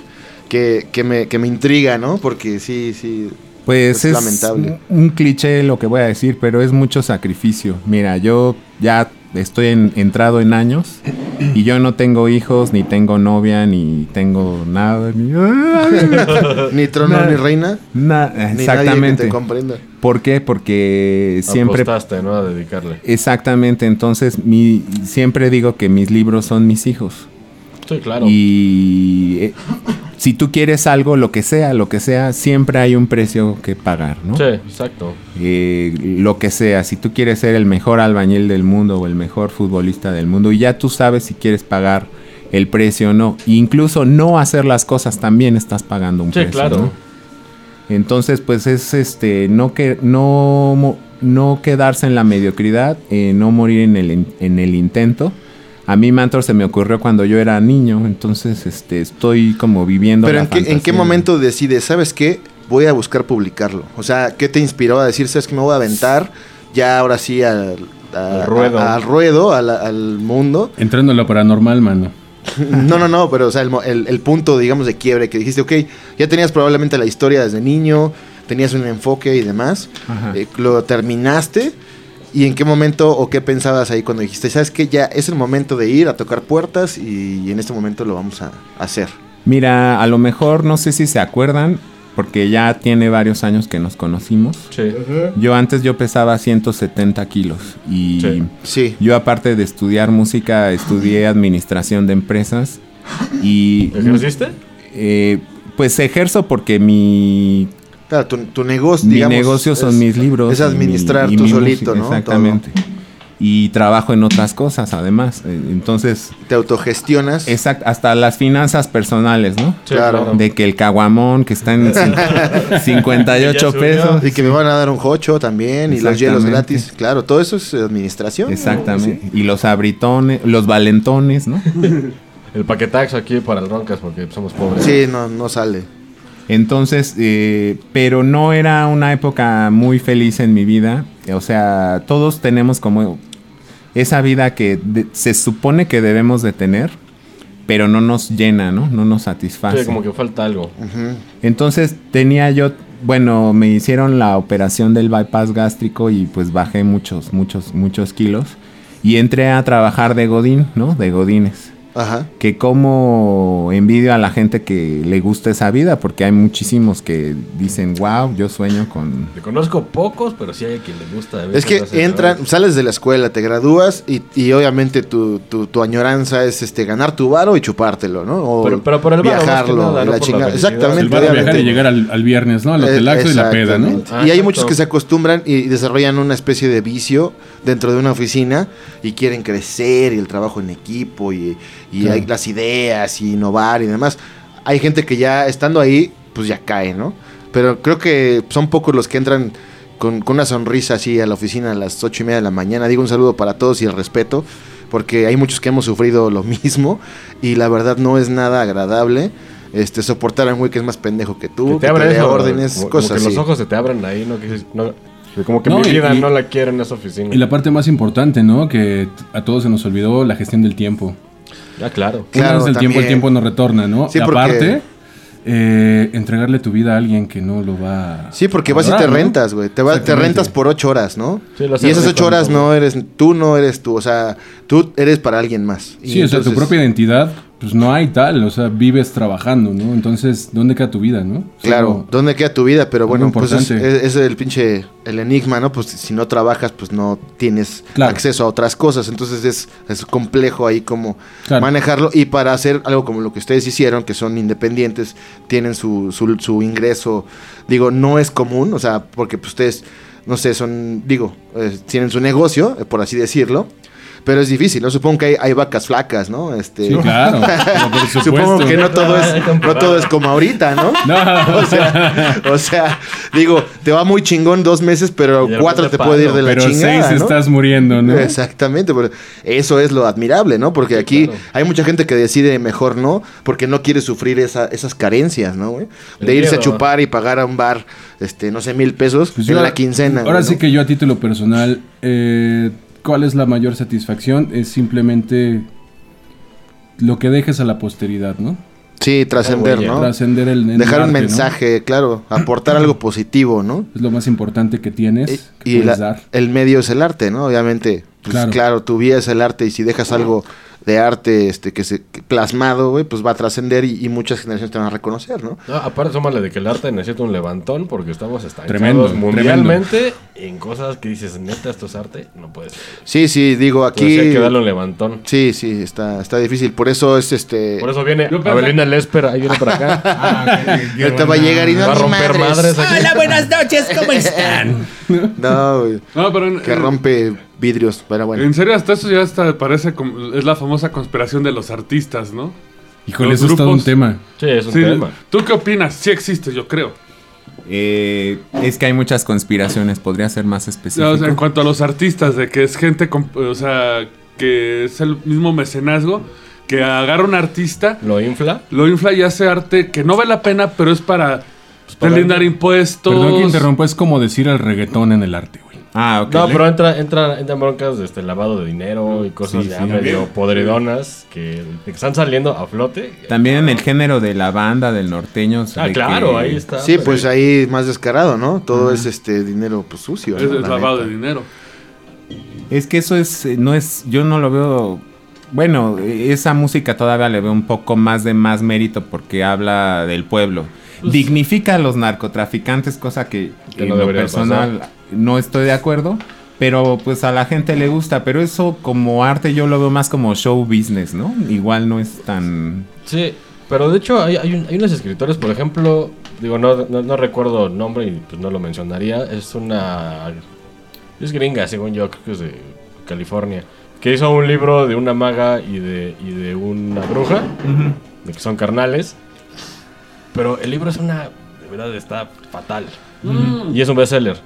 que, que me, que me intriga, ¿no? Porque sí, sí. Pues Es es, lamentable. un un cliché lo que voy a decir, pero es mucho sacrificio. Mira, yo ya estoy en- entrado en años y yo no tengo hijos, ni tengo novia, ni tengo nada. Ni, <laughs> Ni trono ni reina. Na- Ni nadie que exactamente. te comprenda. ¿Por qué? Porque siempre... Apostaste, ¿no? A dedicarle. Exactamente, entonces mi, siempre digo que mis libros son mis hijos. Sí, claro. Y eh, si tú quieres algo, lo que sea, lo que sea, siempre hay un precio que pagar, ¿no? Sí, exacto. Eh, lo que sea, si tú quieres ser el mejor albañil del mundo o el mejor futbolista del mundo, y ya tú sabes si quieres pagar el precio o no. Incluso no hacer las cosas también estás pagando un Sí, precio. claro. ¿no? Entonces, pues es este, no que no, no quedarse en la mediocridad, eh, no morir en el, en el intento. A mí Mantor se me ocurrió cuando yo era niño, entonces este, estoy como viviendo. Pero la ¿en qué, ¿en qué momento decides, sabes qué? Voy a buscar publicarlo. O sea, ¿qué te inspiró a decir, sabes que me voy a aventar ya ahora sí al, a- Al ruedo. a- al ruedo, mundo? Entrando en lo paranormal, mano. <laughs> No, no, no, pero o sea, el, mo- el- el punto, digamos, de quiebre que dijiste, ok, ya tenías probablemente la historia desde niño, tenías un enfoque y demás, Ajá. eh, lo terminaste. ¿Y en qué momento o qué pensabas ahí cuando dijiste, sabes que ya es el momento de ir a tocar puertas y, en este momento lo vamos a hacer? Mira, a lo mejor no sé si se acuerdan, porque ya tiene varios años que nos conocimos. Sí. Yo antes yo pesaba 170 kilos y Sí. Sí. yo aparte de estudiar música estudié administración de empresas y ¿Ejerciste? eh, pues ejerzo porque mi, Claro, tu, tu negocio, mi digamos, negocio son es- mis libros. Es y mi- administrar y tú mi solito, música, ¿no? Exactamente. Y trabajo en otras cosas además. Eh, Entonces. Te autogestionas. exact- hasta las finanzas personales, ¿no? Sí, Claro. De que el caguamón que está en <laughs> cin- <laughs> 58 Ya subió. pesos. Y que me van a dar un jocho también y los hielos gratis. Claro, todo eso es administración. Exactamente. Y los abritones, los valentones, ¿no? <laughs> El paquetaxo aquí para el Roncas porque somos pobres. Sí, no, no sale. Entonces, eh, pero no era una época muy feliz en mi vida. O sea, todos tenemos como esa vida que de- se supone que debemos de tener, pero no nos llena, ¿no? No nos satisface. Sí, como que falta algo. Entonces tenía yo, bueno, me hicieron la operación del bypass gástrico y pues bajé muchos, muchos, muchos kilos. Y entré a trabajar de Godín, ¿no? De Godines. Ajá. Que como envidio a la gente que le gusta esa vida, porque hay muchísimos que dicen, wow, yo sueño con... Te conozco pocos, pero sí hay a quien le gusta. Es que entran, sales de la escuela, te gradúas y, y obviamente tu, tu, tu añoranza es este ganar tu varo y chupártelo, ¿no? O Pero- pero por el varo, viajarlo, nada, y no la chingada. Exactamente. El viajar y llegar al, al viernes, ¿no? Al Eh, hotelaxo y la peda, ¿no? Ah, y hay muchos que se acostumbran y desarrollan una especie de vicio dentro de una oficina y quieren crecer y el trabajo en equipo y, y Claro. hay las ideas y innovar y demás. Hay gente que ya estando ahí, pues ya cae, ¿no? Pero creo que son pocos los que entran con, con una sonrisa así a la oficina a las ocho y media de la mañana. Digo un saludo para todos y el respeto, porque hay muchos que hemos sufrido lo <laughs> mismo y la verdad no es nada agradable. Este, soportar a un güey que es más pendejo que tú, Que que te eso, órdenes, como, cosas como que así. los ojos se te abren ahí, ¿no? Que no, que como que No, mi vida y- no la quiero en esa oficina. Y la parte más importante, ¿no? Que a todos se nos olvidó la gestión del tiempo. Ya, claro. Una Claro, el tiempo, el tiempo no retorna, ¿no? Sí, y porque- aparte, eh, entregarle tu vida a alguien que no lo va a Sí, porque vas y te rentas, güey. Te, va- te Exactamente. rentas por ocho horas, ¿no? Sí, y esas ocho horas ¿no? eres, tú no eres tú, o sea, tú eres para alguien más. Y Sí, o sea, tu entonces- propia identidad, pues no hay tal, o sea, vives trabajando, ¿no? Entonces, ¿dónde queda tu vida, no? Claro, ¿dónde queda tu vida? Pero bueno, pues es, es- es el pinche, el enigma, ¿no? Pues si no trabajas, pues no tienes Claro. acceso a otras cosas. Entonces es, es complejo ahí como Claro. manejarlo. Y para hacer algo como lo que ustedes hicieron, que son independientes, tienen su, su, su ingreso, digo, no es común, o sea, porque pues, ustedes, no sé, son, digo, eh, tienen su negocio, eh, por así decirlo. Pero es difícil, ¿no? Supongo que hay, hay vacas flacas, ¿no? Este, Sí, claro. <laughs> pero por supuesto. Supongo que no todo es, no todo es como ahorita, ¿no? <laughs> No. O sea, o sea, digo, te va muy chingón dos meses, pero cuatro te puede ir de la Pero chingada, seis ¿no? estás muriendo, ¿no? Exactamente, pero eso es lo admirable, ¿no? Porque aquí claro. hay mucha gente que decide mejor no, porque no quiere sufrir esa- esas carencias, ¿no? güey? De irse a chupar y pagar a un bar, este, no sé, mil pesos Pues en yo- la quincena. Ahora güey, sí ¿no? que yo a título personal, eh, ¿cuál es la mayor satisfacción? Es simplemente lo que dejes a la posteridad, ¿no? Sí, trascender. ¿no? Trascender el, el Dejar un mensaje, claro, aportar algo positivo, ¿no? Es lo más importante que tienes, que Y, y puedes la- dar. el medio es el arte, ¿no? Obviamente, pues claro. Claro. tu vida es el arte y si dejas algo de arte este que se que plasmado, güey, pues va a trascender y, y muchas generaciones te van a reconocer, ¿no? No, aparte, súmale de que el arte necesita un levantón porque estamos estancados Tremendo, mundialmente en cosas que dices, neta, esto es arte, no puede ser. Sí, sí, digo, Aquí aquí hay que darle un levantón. Sí, sí, está está difícil, por eso es este Por eso viene Abelina Lesper, ahí viene para acá. <laughs> ahorita va a llegar y no Va a romper madres. madres aquí. buenas noches, ¿cómo <laughs> están? No, güey, No, pero en, que rompe vidrios, pero bueno. en serio, hasta eso ya hasta parece como, es la famosa conspiración de los artistas, ¿no? Híjole, Los eso es todo un tema. Sí, es un Sí, tema. ¿Tú qué opinas? Sí existe, yo creo. Eh, es que hay muchas conspiraciones, podría ser más O específico. sea, en cuanto a los artistas, de que es gente, con- o sea, que es el mismo mecenazgo, que agarra un artista, Lo infla. lo infla y hace arte que no vale la pena, pero es para para- delindar impuestos. Perdón que interrumpa, es como decir el reggaetón en el arte, güey. Ah, ok. No, pero entra, entra, entran broncas de este lavado de dinero y cosas Sí, ya sí. medio podridonas que, que están saliendo a flote. También en el género de la banda, del norteño. Ah, de claro, que- ahí está. Sí, pero- pues ahí más descarado, ¿no? Todo es este dinero pues sucio, Es, ¿no? es lavado neta. de dinero. Es que eso es, eh, no es, yo no lo veo, bueno, eh, esa música todavía le veo un poco más de más mérito porque habla del pueblo. Pues Dignifica a los narcotraficantes, cosa que, Que en no lo personal no estoy de acuerdo, pero pues a la gente le gusta, pero eso como arte yo lo veo más como show business, ¿no? Igual no es tan... Sí, pero de hecho hay, hay, un- hay unos escritores, por ejemplo, digo, no, no, no recuerdo el nombre y pues no lo mencionaría, es una... Es gringa, según yo, creo que es de California, que hizo un libro de una maga y de, y de una bruja, de que son carnales, pero el libro es una... De verdad está fatal. Y es un bestseller.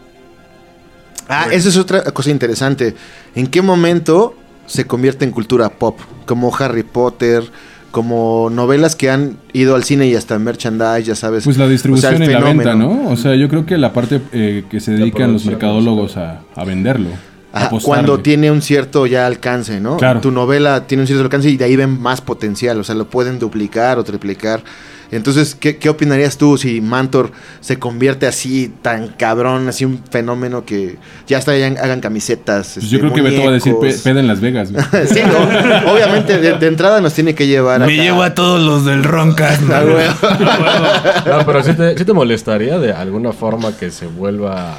Ah, esa es otra cosa interesante. ¿En qué momento se convierte en cultura pop? Como Harry Potter, como novelas que han ido al cine y hasta en merchandise, ya sabes. Pues la distribución O sea, y la venta. ¿no? O sea, yo creo que la parte eh, que se dedican los mercadólogos a, a venderlo. cuando tiene un cierto ya alcance, ¿no? Claro. Tu novela tiene un cierto alcance y de ahí ven más potencial, o sea, lo pueden duplicar o triplicar. Entonces, ¿qué, qué opinarías tú si Mantor se convierte así tan cabrón, así un fenómeno que ya hasta hagan, hagan camisetas? Pues este, yo creo que Beto va a decir pe- peda en Las Vegas. <laughs> sí, ¿no? obviamente de, de entrada nos tiene que llevar acá. todos los del Roncas. Güey. <laughs> <laughs> No, pero sí te, sí te molestaría de alguna forma que se vuelva...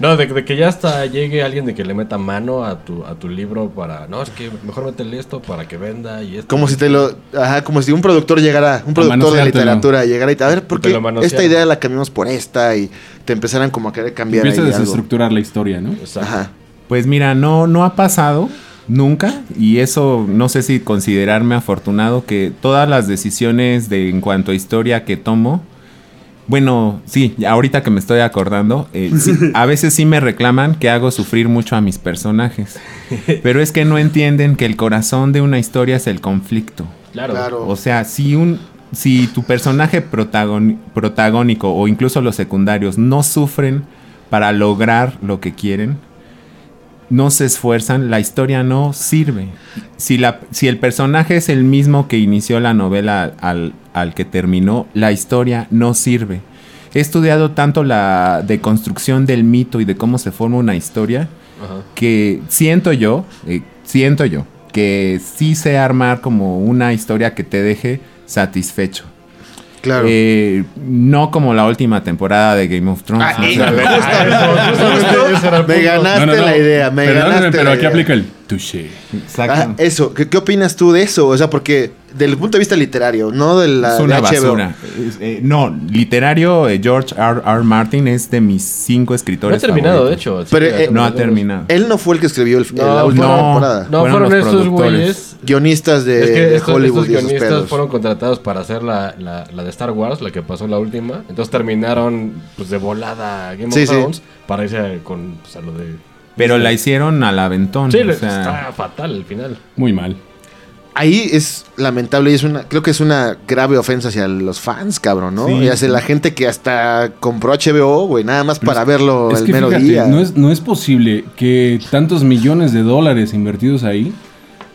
No, de, de que ya hasta llegue alguien de que le meta mano a tu, a tu libro para... No, es que mejor métele esto para que venda y esto. Como si te lo. Ajá, como si un productor llegara, un productor de literatura llegara y te. A ver, ¿por Te qué lo manoseara. esta idea la cambiamos por esta? Y te empezaran como a querer cambiar. Empieza a desestructurar la historia, ¿no? Exacto. Ajá. Pues mira, no, no ha pasado nunca y eso no sé si considerarme afortunado que todas las decisiones de en cuanto a historia que tomo, bueno, sí, ahorita que me estoy acordando, eh, sí, <laughs> a veces sí me reclaman que hago sufrir mucho a mis personajes, <laughs> pero es que no entienden que el corazón de una historia es el conflicto. Claro. Claro. O sea, si un si tu personaje protagon- protagónico o incluso los secundarios no sufren para lograr lo que quieren, no se esfuerzan, la historia no sirve. Si, la, si el personaje es el mismo que inició la novela al, al que terminó, la historia no sirve. He estudiado tanto la deconstrucción del mito y de cómo se forma una historia Ajá. que siento yo, eh, siento yo, que sí sé armar como una historia que te deje satisfecho. Claro. Eh, no como la última temporada de Game of Thrones. Ah, ¿no? y- O sea, me ganaste No, no, no. la idea, me Perdóname, ganaste pero la aquí idea. aplica el touché. Ah, eso, ¿Qué, qué opinas tú de eso? O sea, porque del punto de vista literario, no de la es de una HBO. basura. Eh, no, literario, eh, George R. R. Martin es de mis cinco No ha escritores. terminado, de hecho. Pero, Sí, eh, No ha terminado. Él no fue el que escribió el, No, la última no. temporada. No, Fueron fueron los estos productores. güeyes. Guionistas de, Es que de estos, Hollywood estos y esos guionistas fueron contratados para hacer la, la, la de Star Wars, la que pasó la última. Entonces terminaron pues, de volada Game Sí, of sí. Thrones para irse con pues, a lo de. Pero la hicieron al aventón. Sí, o le- sea, está fatal al final. Muy mal. Ahí es lamentable y es una, creo que es una grave ofensa hacia los fans, cabrón, ¿no? Sí, y hacia la gente que hasta compró HBO, güey, nada más Pero para es- verlo Es el que mero fíjate, día. no es, no es posible que tantos millones de dólares invertidos ahí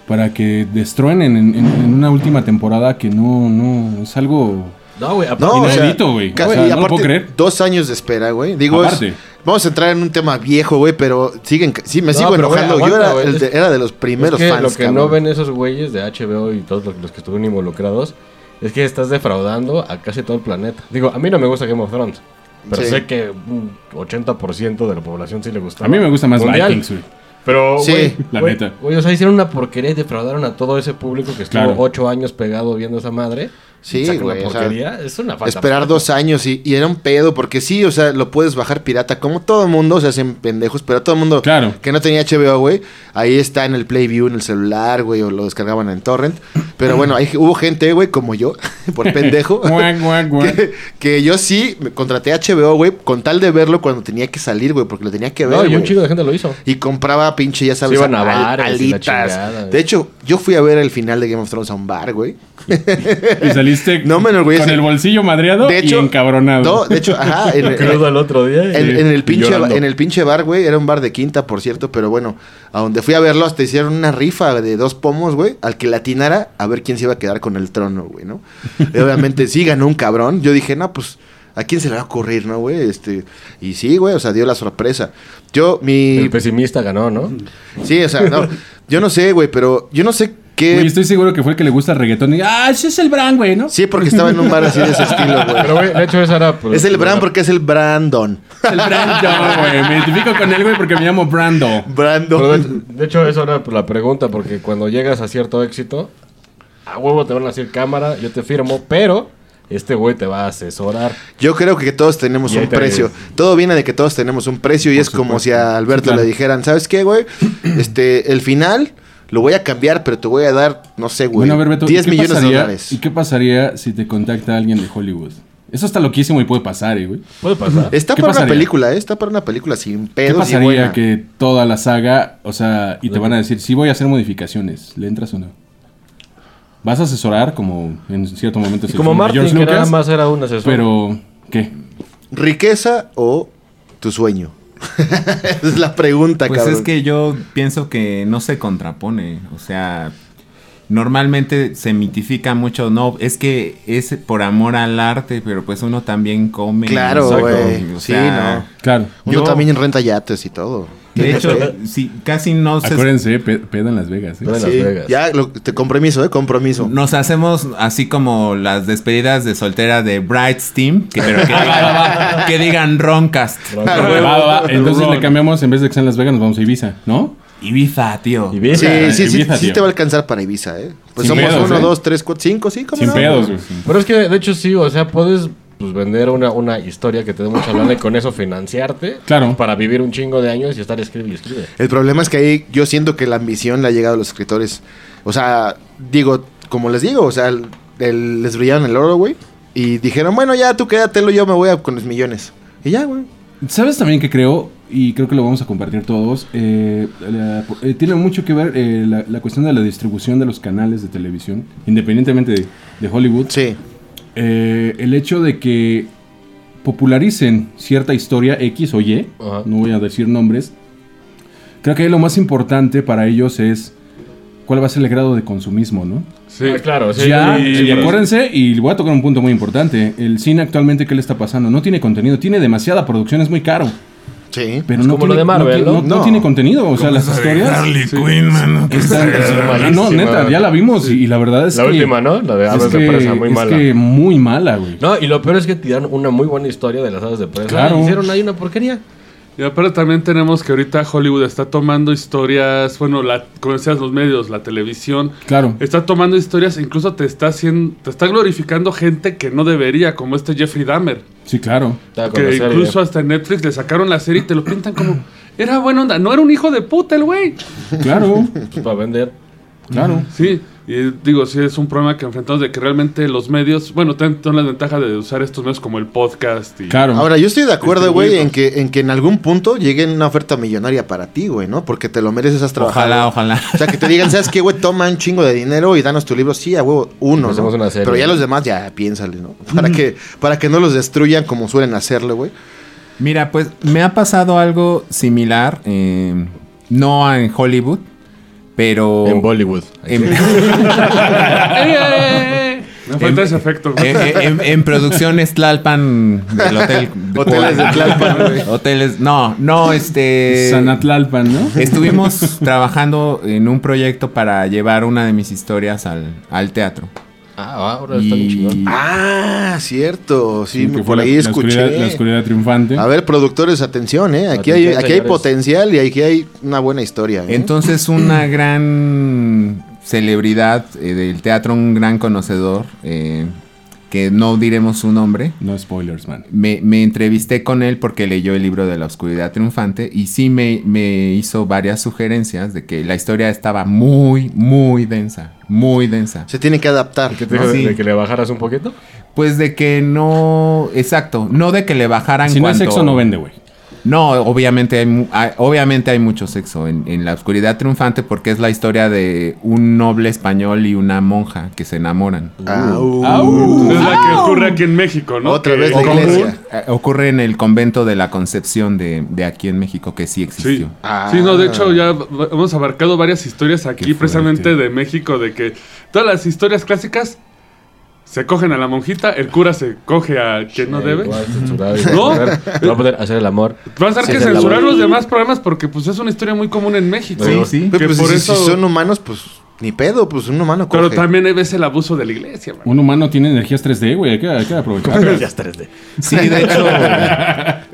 para que destruenen en, en- en una última temporada que no, no, es algo No, güey, No, o sea, güey. O sea, no lo aparte, puedo creer. dos años de espera, güey. Digo, es- Aparte. Vamos a entrar en un tema viejo, güey, pero siguen, sí, me No, sigo enojando. Yo era, de, era de los primeros es que fans, lo que cabrón. no ven esos güeyes de HBO y todos los, los que estuvieron involucrados es que estás defraudando a casi todo el planeta. Digo, a mí no me gusta Game of Thrones. Pero Sí. sé que un 80% de la población sí le gusta. A mí me gusta más Mundial. Vikings, güey. Pero, Sí, güey, la neta. güey, o sea, hicieron una porquería y defraudaron a todo ese público que estuvo Claro. ocho años pegado viendo esa madre. Sí, güey, Una o sea, es una falta. Esperar dos años y, y era un pedo, porque sí, o sea, lo puedes bajar pirata, como todo el mundo, se hacen pendejos, pero todo el mundo Claro. que no tenía HBO, güey, ahí está en el Playview, en el celular, güey, o lo descargaban en Torrent. Pero bueno, ahí hubo gente, güey, como yo, <laughs> por pendejo, <laughs> que, que yo sí me contraté HBO, güey, con tal de verlo cuando tenía que salir, güey, porque lo tenía que ver, No, y un chingo de gente lo hizo. Y compraba pinche, ya sabes, a al- bares alitas. chingada, güey. De hecho, yo fui a ver el final de Game of Thrones a un bar, güey. Y saliste <laughs> No me enorgullece. con el bolsillo madreado De hecho, y encabronado. No, de hecho, ajá, <laughs> en, en- Crudo al otro día. y- en- en el y pinche, llorando. en el pinche bar, güey, era un bar de quinta, por cierto, pero bueno, a donde fui a verlo hasta hicieron una rifa de dos pomos, güey, al que latinara a ver quién se iba a quedar con el trono, güey, ¿no? Y obviamente sí ganó un cabrón. Yo dije, no, pues, ¿a quién se le va a ocurrir, no, güey? Este, y sí, güey, o sea, dio la sorpresa. Yo, mi... El pesimista ganó, ¿no? Sí, o sea, no, yo no sé, güey, pero yo no sé qué... Güey, estoy seguro que fue el que le gusta el reggaetón y ah, ese es el Bran, güey, ¿no? Sí, porque estaba en un bar así de ese estilo, güey. Pero, güey, de hecho, esa era. pues, Es el Bran porque es el Brandon. Es el Brando, güey. Me identifico con él, güey, porque me llamo Brando. Pero de, Brandon. de hecho, eso era pues, la pregunta, porque cuando llegas a cierto éxito, a huevo te van a decir cámara, yo te firmo, pero este güey te va a asesorar. Yo creo que todos tenemos un te- precio. Todo viene de que todos tenemos un precio y es como si a Alberto Sí, claro. le dijeran, ¿sabes qué, güey? Este, el final lo voy a cambiar, pero te voy a dar, no sé, güey, Bueno, a ver, Beto, 10 ¿qué millones de dólares. ¿Y qué pasaría si te contacta alguien de Hollywood? Eso está loquísimo y puede pasar, eh, güey. Puede pasar. Está ¿Qué para una película, ¿eh? Está para una película sin ¿Qué pedos y pasaría buena. que toda la saga, o sea, y te van a decir, sí voy a hacer modificaciones, ¿le entras o no? ¿Vas a asesorar como en cierto momento? se Como Martin, George que Lucas? nada más era un asesor. Pero, ¿qué? ¿Riqueza o tu sueño? <laughs> Esa es la pregunta, Pues cabrón. es que yo pienso que no se contrapone. O sea, normalmente se mitifica mucho. No, es que es por amor al arte, pero pues uno también come. Claro, Exacto. güey. O Sí, sea, no. Claro. Uno yo- también renta yates y todo. De <laughs> hecho, sí, casi no se... Acuérdense, pe- peda en Las Vegas. ¿eh? Peda en Sí, Las Vegas. ya, lo- te compromiso, ¿eh? Compromiso. Nos hacemos así como las despedidas de soltera de Bright Team, que, pero que, <laughs> digan, que digan Roncast. <laughs> Va, va, va. Entonces le cambiamos, en vez de que sea en Las Vegas, nos vamos a Ibiza, ¿no? Ibiza, tío. Bien, Sí, sí, sí, Ibiza, sí tío. te va a alcanzar para Ibiza, ¿eh? Pues Sin somos pedos, uno, ¿eh? dos, tres, cuatro, cinco, sí, ¿cómo Sin no? pedos, güey. Pero es que, de hecho, sí, o sea, puedes pues, vender una, una historia que te dé mucha lana y con eso financiarte. Claro. Para vivir un chingo de años y estar escribe y escribe. El problema es que ahí yo siento que la ambición le ha llegado a los escritores. O sea, digo, como les digo, o sea, el- el- les brillaron el oro, güey. Y dijeron, bueno, ya tú quédatelo, yo me voy a con los millones. Y ya, güey. ¿Sabes también que creo? Y creo que lo vamos a compartir todos. eh, la- eh, tiene mucho que ver eh, la, la cuestión de la distribución de los canales de televisión, independientemente de, de Hollywood. Sí. Eh, el hecho de que popularicen cierta historia X o Y, Ajá. no voy a decir nombres, creo que ahí lo más importante para ellos es cuál va a ser el grado de consumismo, ¿no? Sí. Ah, claro, sí. ya, y- y acuérdense, y voy a tocar un punto muy importante. El cine actualmente, ¿qué le está pasando? No tiene contenido, tiene demasiada producción, es muy caro. Sí. Pero Es no como tiene, lo de Marvel, no, ¿no? no No. tiene contenido, o sea, las historias. Harley Quinn, mano. están- Ah, no, neta, ya la vimos y, y la verdad es La que. última, ¿no? La de es aves de presa, muy es mala. que muy mala, güey. No, y lo peor es que tiraron una muy buena historia de las aves de presa. Claro. Hicieron ahí una porquería. Y aparte también tenemos que ahorita Hollywood está tomando historias, bueno, la, como decías, los medios, la televisión, Claro. está tomando historias, incluso te está haciendo, te está glorificando gente que no debería, como este Jeffrey Dahmer, Sí, claro. Que serie. incluso hasta en Netflix le sacaron la serie y te lo pintan como, era buena onda, no era un hijo de puta el güey. Claro, Pues <laughs> para vender. claro. Sí, y digo, sí es un problema que enfrentamos de que realmente los medios, bueno, tienen la ventaja de usar estos medios como el podcast y... Claro. Ahora, yo estoy de acuerdo, güey, en que, en que en algún punto llegue una oferta millonaria para ti, güey, ¿no? Porque te lo mereces, has trabajado. Ojalá, ojalá. O sea, que te digan, ¿sabes qué, güey? Toma un chingo de dinero y danos tu libro. Sí, a huevo, uno, ¿no? Hacemos una serie. Pero ya los demás, ya piénsale, ¿no? Para que, para que no los destruyan como suelen hacerlo, güey. Mira, pues me ha pasado algo similar, eh, no en Hollywood, pero... En Bollywood. en-. <laughs> Me falta ese efecto. en, en- en producciones Tlalpan del hotel. <laughs> Hoteles de Tlalpan, güey. Hoteles, no, no, este... Sanatlalpan, ¿no? Estuvimos trabajando en un proyecto para llevar una de mis historias al, al teatro. Ah, ahora está bien chingón. Ah, cierto. Sí, fue por la- ahí la escuché. oscuridad- La oscuridad triunfante. A ver, productores, atención, ¿eh? Aquí, hay, Atención, aquí hay potencial y aquí hay una buena historia. ¿eh? entonces una gran celebridad eh, del teatro, un gran conocedor, eh, que no diremos su nombre, No spoilers, man. me, me entrevisté con él porque leyó el libro de la oscuridad triunfante y sí me, me hizo varias sugerencias de que la historia estaba muy, muy densa, muy densa. Se tiene que adaptar. ¿Qué te No, dijo de- sí. de que le bajaras un poquito? Pues de que no, exacto, no de que le bajaran Si no es cuanto- sexo, no vende, güey. No, obviamente hay, mu- hay- obviamente hay mucho sexo en, en la oscuridad triunfante porque es la historia de un noble español y una monja que se enamoran. Au. Es la que ocurre aquí en México, ¿no? Otra Que- vez la iglesia. Eh, Ocurre en el convento de la Concepción de, de aquí en México que sí Sí. existió. Ah. sí, no, de hecho ya hemos abarcado varias historias aquí precisamente de México, de que todas las historias clásicas se cogen a la monjita, el cura se coge a quien no debe. ¿No? va a poder- hacer el amor. Va a tener Sí, que censurar los demás programas porque pues es una historia muy común en México. Sí, sí. Que Pues, por si, eso... si son humanos, pues ni pedo, pues un humano coge. Pero también ves el abuso de la iglesia, man. Un humano tiene energías 3D, güey. Hay que, hay que aprovechar. <laughs> Es 3D. Sí, de <laughs> hecho,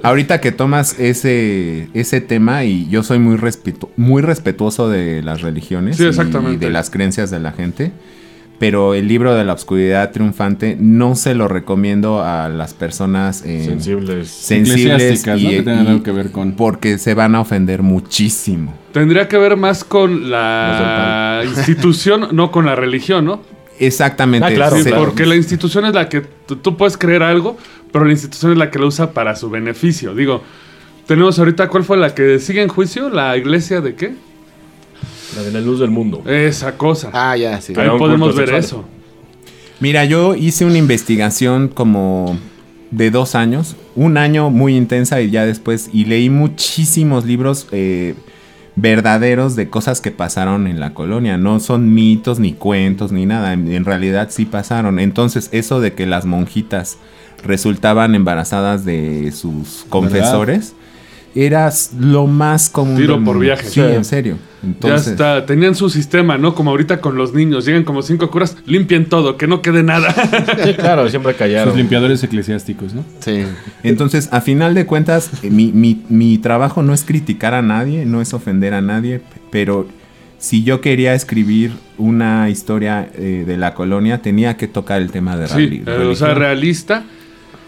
ahorita que tomas ese, ese tema y yo soy muy, respetu- muy respetuoso de las religiones Sí, y exactamente. de las creencias de la gente, pero el libro de la oscuridad triunfante no se lo recomiendo a las personas eh, Sensibles. sensibles Eclesiásticas, y, ¿no? Que tengan algo que ver con... porque se van a ofender muchísimo. Tendría que ver más con la institución, no con la religión, ¿no? Exactamente. Ah, claro, Sí, se- porque la institución es la que tú puedes creer algo, pero la institución es la que lo usa para su beneficio. Digo, tenemos ahorita, ¿cuál fue la que sigue en juicio? ¿La iglesia de qué? La de la luz del mundo. Esa cosa. Ah, ya, sí. Ahí podemos ver sexual. eso. Mira, yo hice una investigación como de dos años, un año muy intensa y ya después, y leí muchísimos libros eh, verdaderos de cosas que pasaron en la colonia. No son mitos ni cuentos ni nada, en, en realidad sí pasaron. Entonces, eso de que las monjitas resultaban embarazadas de sus confesores. Era s- lo más común. Tiro por viaje. Sí, Sí. en serio. Entonces, ya está, tenían su sistema, ¿no? Como ahorita con los niños, llegan como cinco curas, limpien todo, que no quede nada. <laughs> Claro, siempre callaron. Sus limpiadores eclesiásticos, ¿no? Sí. Entonces, a final de cuentas, eh, mi, mi- mi trabajo no es criticar a nadie, no es ofender a nadie, pero si yo quería escribir una historia eh, de la colonia, tenía que tocar el tema de sí, eh, o sea, realista.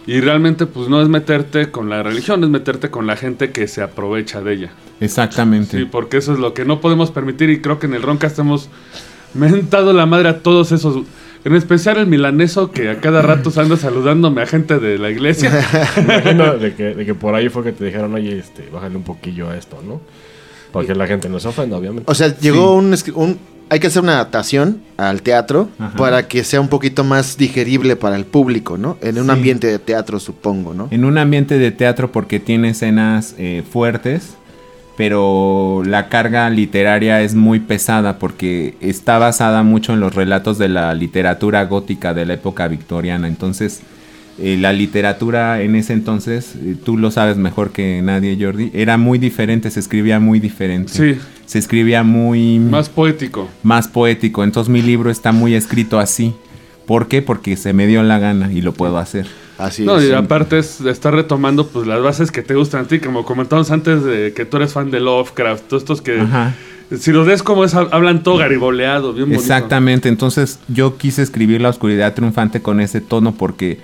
Y realmente, pues no es meterte con la religión, es meterte con la gente que se aprovecha de ella. Exactamente. Sí, porque eso es lo que no podemos permitir y creo que en el Roncast hemos mentado la madre a todos esos, en especial el milaneso que a cada rato anda saludándome a gente de la iglesia. <laughs> Me imagino de que, de que por ahí fue que te dijeron, oye, este, bájale un poquillo a esto, ¿no? Porque la gente no se ofenda, obviamente. O sea, llegó un- Hay que hacer una adaptación al teatro Ajá. para que sea un poquito más digerible para el público, ¿no? En un Sí. ambiente de teatro, supongo, ¿no? En un ambiente de teatro porque tiene escenas eh, fuertes, pero la carga literaria es muy pesada porque está basada mucho en los relatos de la literatura gótica de la época victoriana. Entonces, eh, la literatura en ese entonces, eh, tú lo sabes mejor que nadie, Jordi, era muy diferente, se escribía muy diferente. Sí. Se escribía muy Más poético. más poético. Entonces mi libro está muy escrito así. ¿Por qué? Porque se me dio la gana y lo puedo hacer. Así No, es. y aparte es de estar retomando pues las bases que te gustan a ti, como comentamos antes de que tú eres fan de Lovecraft, todos estos que Ajá. si los ves como es hab- hablan todo gariboleado, bien bonito. Exactamente, entonces yo quise escribir La Oscuridad Triunfante con ese tono porque,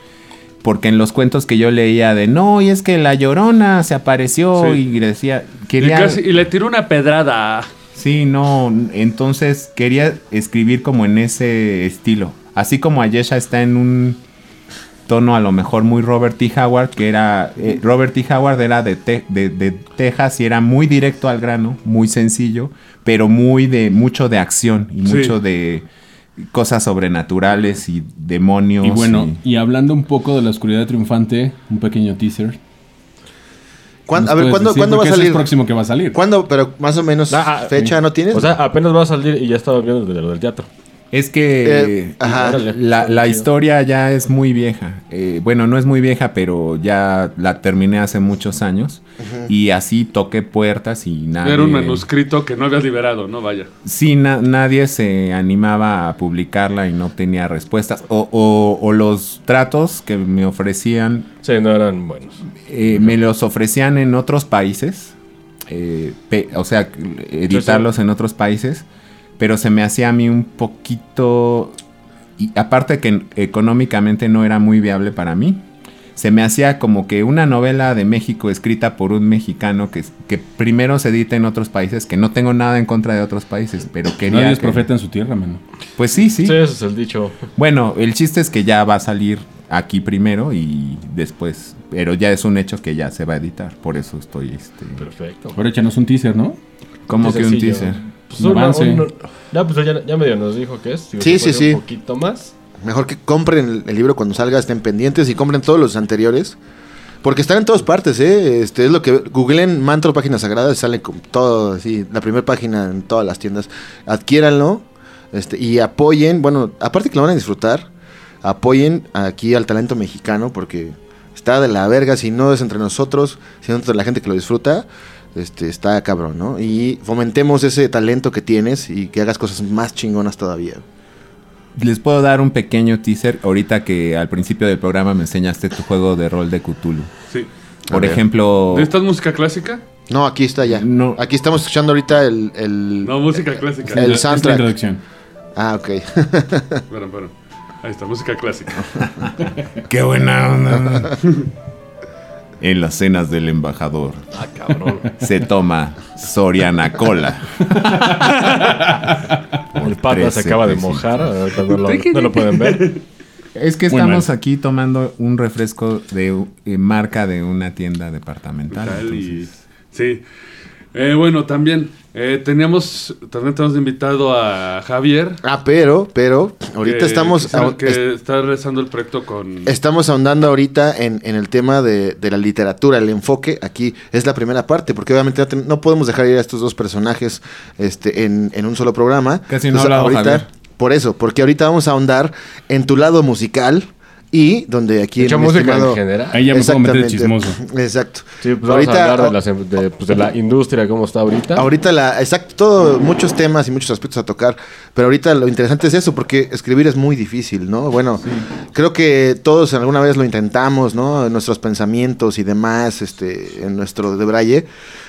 porque en los cuentos que yo leía de no, y es que la llorona se apareció Sí. y decía, Y, quería... casi- y le tiró una pedrada. Sí, no, entonces quería escribir como en ese estilo. Así como Ayesha está en un tono a lo mejor muy Robert T. Howard, que era... eh, Robert T. Howard era de, Te- de, de Texas y era muy directo al grano, muy sencillo, pero muy de mucho de acción y Sí. mucho de cosas sobrenaturales y demonios. Y bueno, y hablando un poco de la oscuridad triunfante, un pequeño teaser. ¿Cuán- ¿Nos a ver, ¿cuándo? ¿cuándo va a es el salir? próximo que va a salir. ¿Cuándo? Pero más o menos Ah, ah, fecha, ¿no tienes? O sea, apenas va a salir y ya estaba viendo de lo del teatro. Es que Eh, ajá. La, la historia ya es muy vieja. Eh, bueno, no es muy vieja, pero ya la terminé hace muchos años. Y así toqué puertas y nadie... Era un manuscrito que no habías liberado, ¿no? Vaya. Sí, na- nadie se animaba a publicarla y no tenía respuestas. O, o- o los tratos que me ofrecían, Sí, no eran buenos. eh, me los ofrecían en otros países. eh, o sea, editarlos en otros países. Pero se me hacía a mí un poquito... Y aparte que económicamente no era muy viable para mí. Se me hacía como que una novela de México escrita por un mexicano que, que primero se edita en otros países, que no tengo nada en contra de otros países, pero quería... Nadie es que- profeta en su tierra, mano. Pues sí, sí. Sí, ese es el dicho. <laughs> Bueno, el chiste es que ya va a salir aquí primero y después, pero ya es un hecho que ya se va a editar, por eso estoy, este, Perfecto. Ahora échanos un teaser, ¿no? como que un teaser. Pues Un una- avance. un- ya, pues ya, ya medio nos dijo que es. Sí, sí, sí. Un poquito más. Mejor que compren el, el libro cuando salga, estén pendientes y compren todos los anteriores. Porque están en todas partes, ¿eh? Este, es lo que googleen Mantro Páginas Sagradas, sale con todo, así, la primera página en todas las tiendas. Adquiéranlo este, y apoyen, bueno, aparte que lo van a disfrutar, apoyen aquí al talento mexicano porque está de la verga, si no es entre nosotros, sino entre la gente que lo disfruta, este, está cabrón, ¿no? Y fomentemos ese talento que tienes y que hagas cosas más chingonas todavía. Les puedo dar un pequeño teaser ahorita que al principio del programa me enseñaste tu juego de rol de Cthulhu. Sí. Por ejemplo, ¿Necesitas música clásica? No, aquí está ya. No. Aquí estamos escuchando ahorita el... el- No, música clásica. El Es la soundtrack. introducción. Ah, ok. Espera, espera. Ahí está, música clásica. <laughs> qué buena onda. <laughs> en las cenas del embajador Ah, cabrón. se toma Soriana Cola. <laughs> el pata se acaba de mojar. No lo, no lo pueden ver. Es que estamos aquí tomando un refresco de eh, marca de una tienda departamental. Y- sí. Eh, bueno, también eh, teníamos, también tenemos invitado a Javier. Ah, pero, pero, ahorita que- estamos... que, está realizando el proyecto con... Estamos ahondando ahorita en, en el tema de, de la literatura, el enfoque aquí es la primera parte, porque obviamente no, ten- no podemos dejar ir a estos dos personajes este, en, en un solo programa. Casi no Entonces, hablado ahorita, Javier. Por eso, porque ahorita vamos a ahondar en tu lado musical y donde aquí... Mucha música estimado- en general. Ahí ya me puedo meter chismoso. Exacto. Sí, pues vamos a hablar de, las em- de, pues, de la industria, cómo está ahorita. Ahorita la, exacto, todo, muchos temas y muchos aspectos a tocar, pero ahorita lo interesante es eso, porque escribir es muy difícil, ¿no? Bueno, creo que todos alguna vez lo intentamos, ¿no? En nuestros pensamientos y demás, este, en nuestro de braille,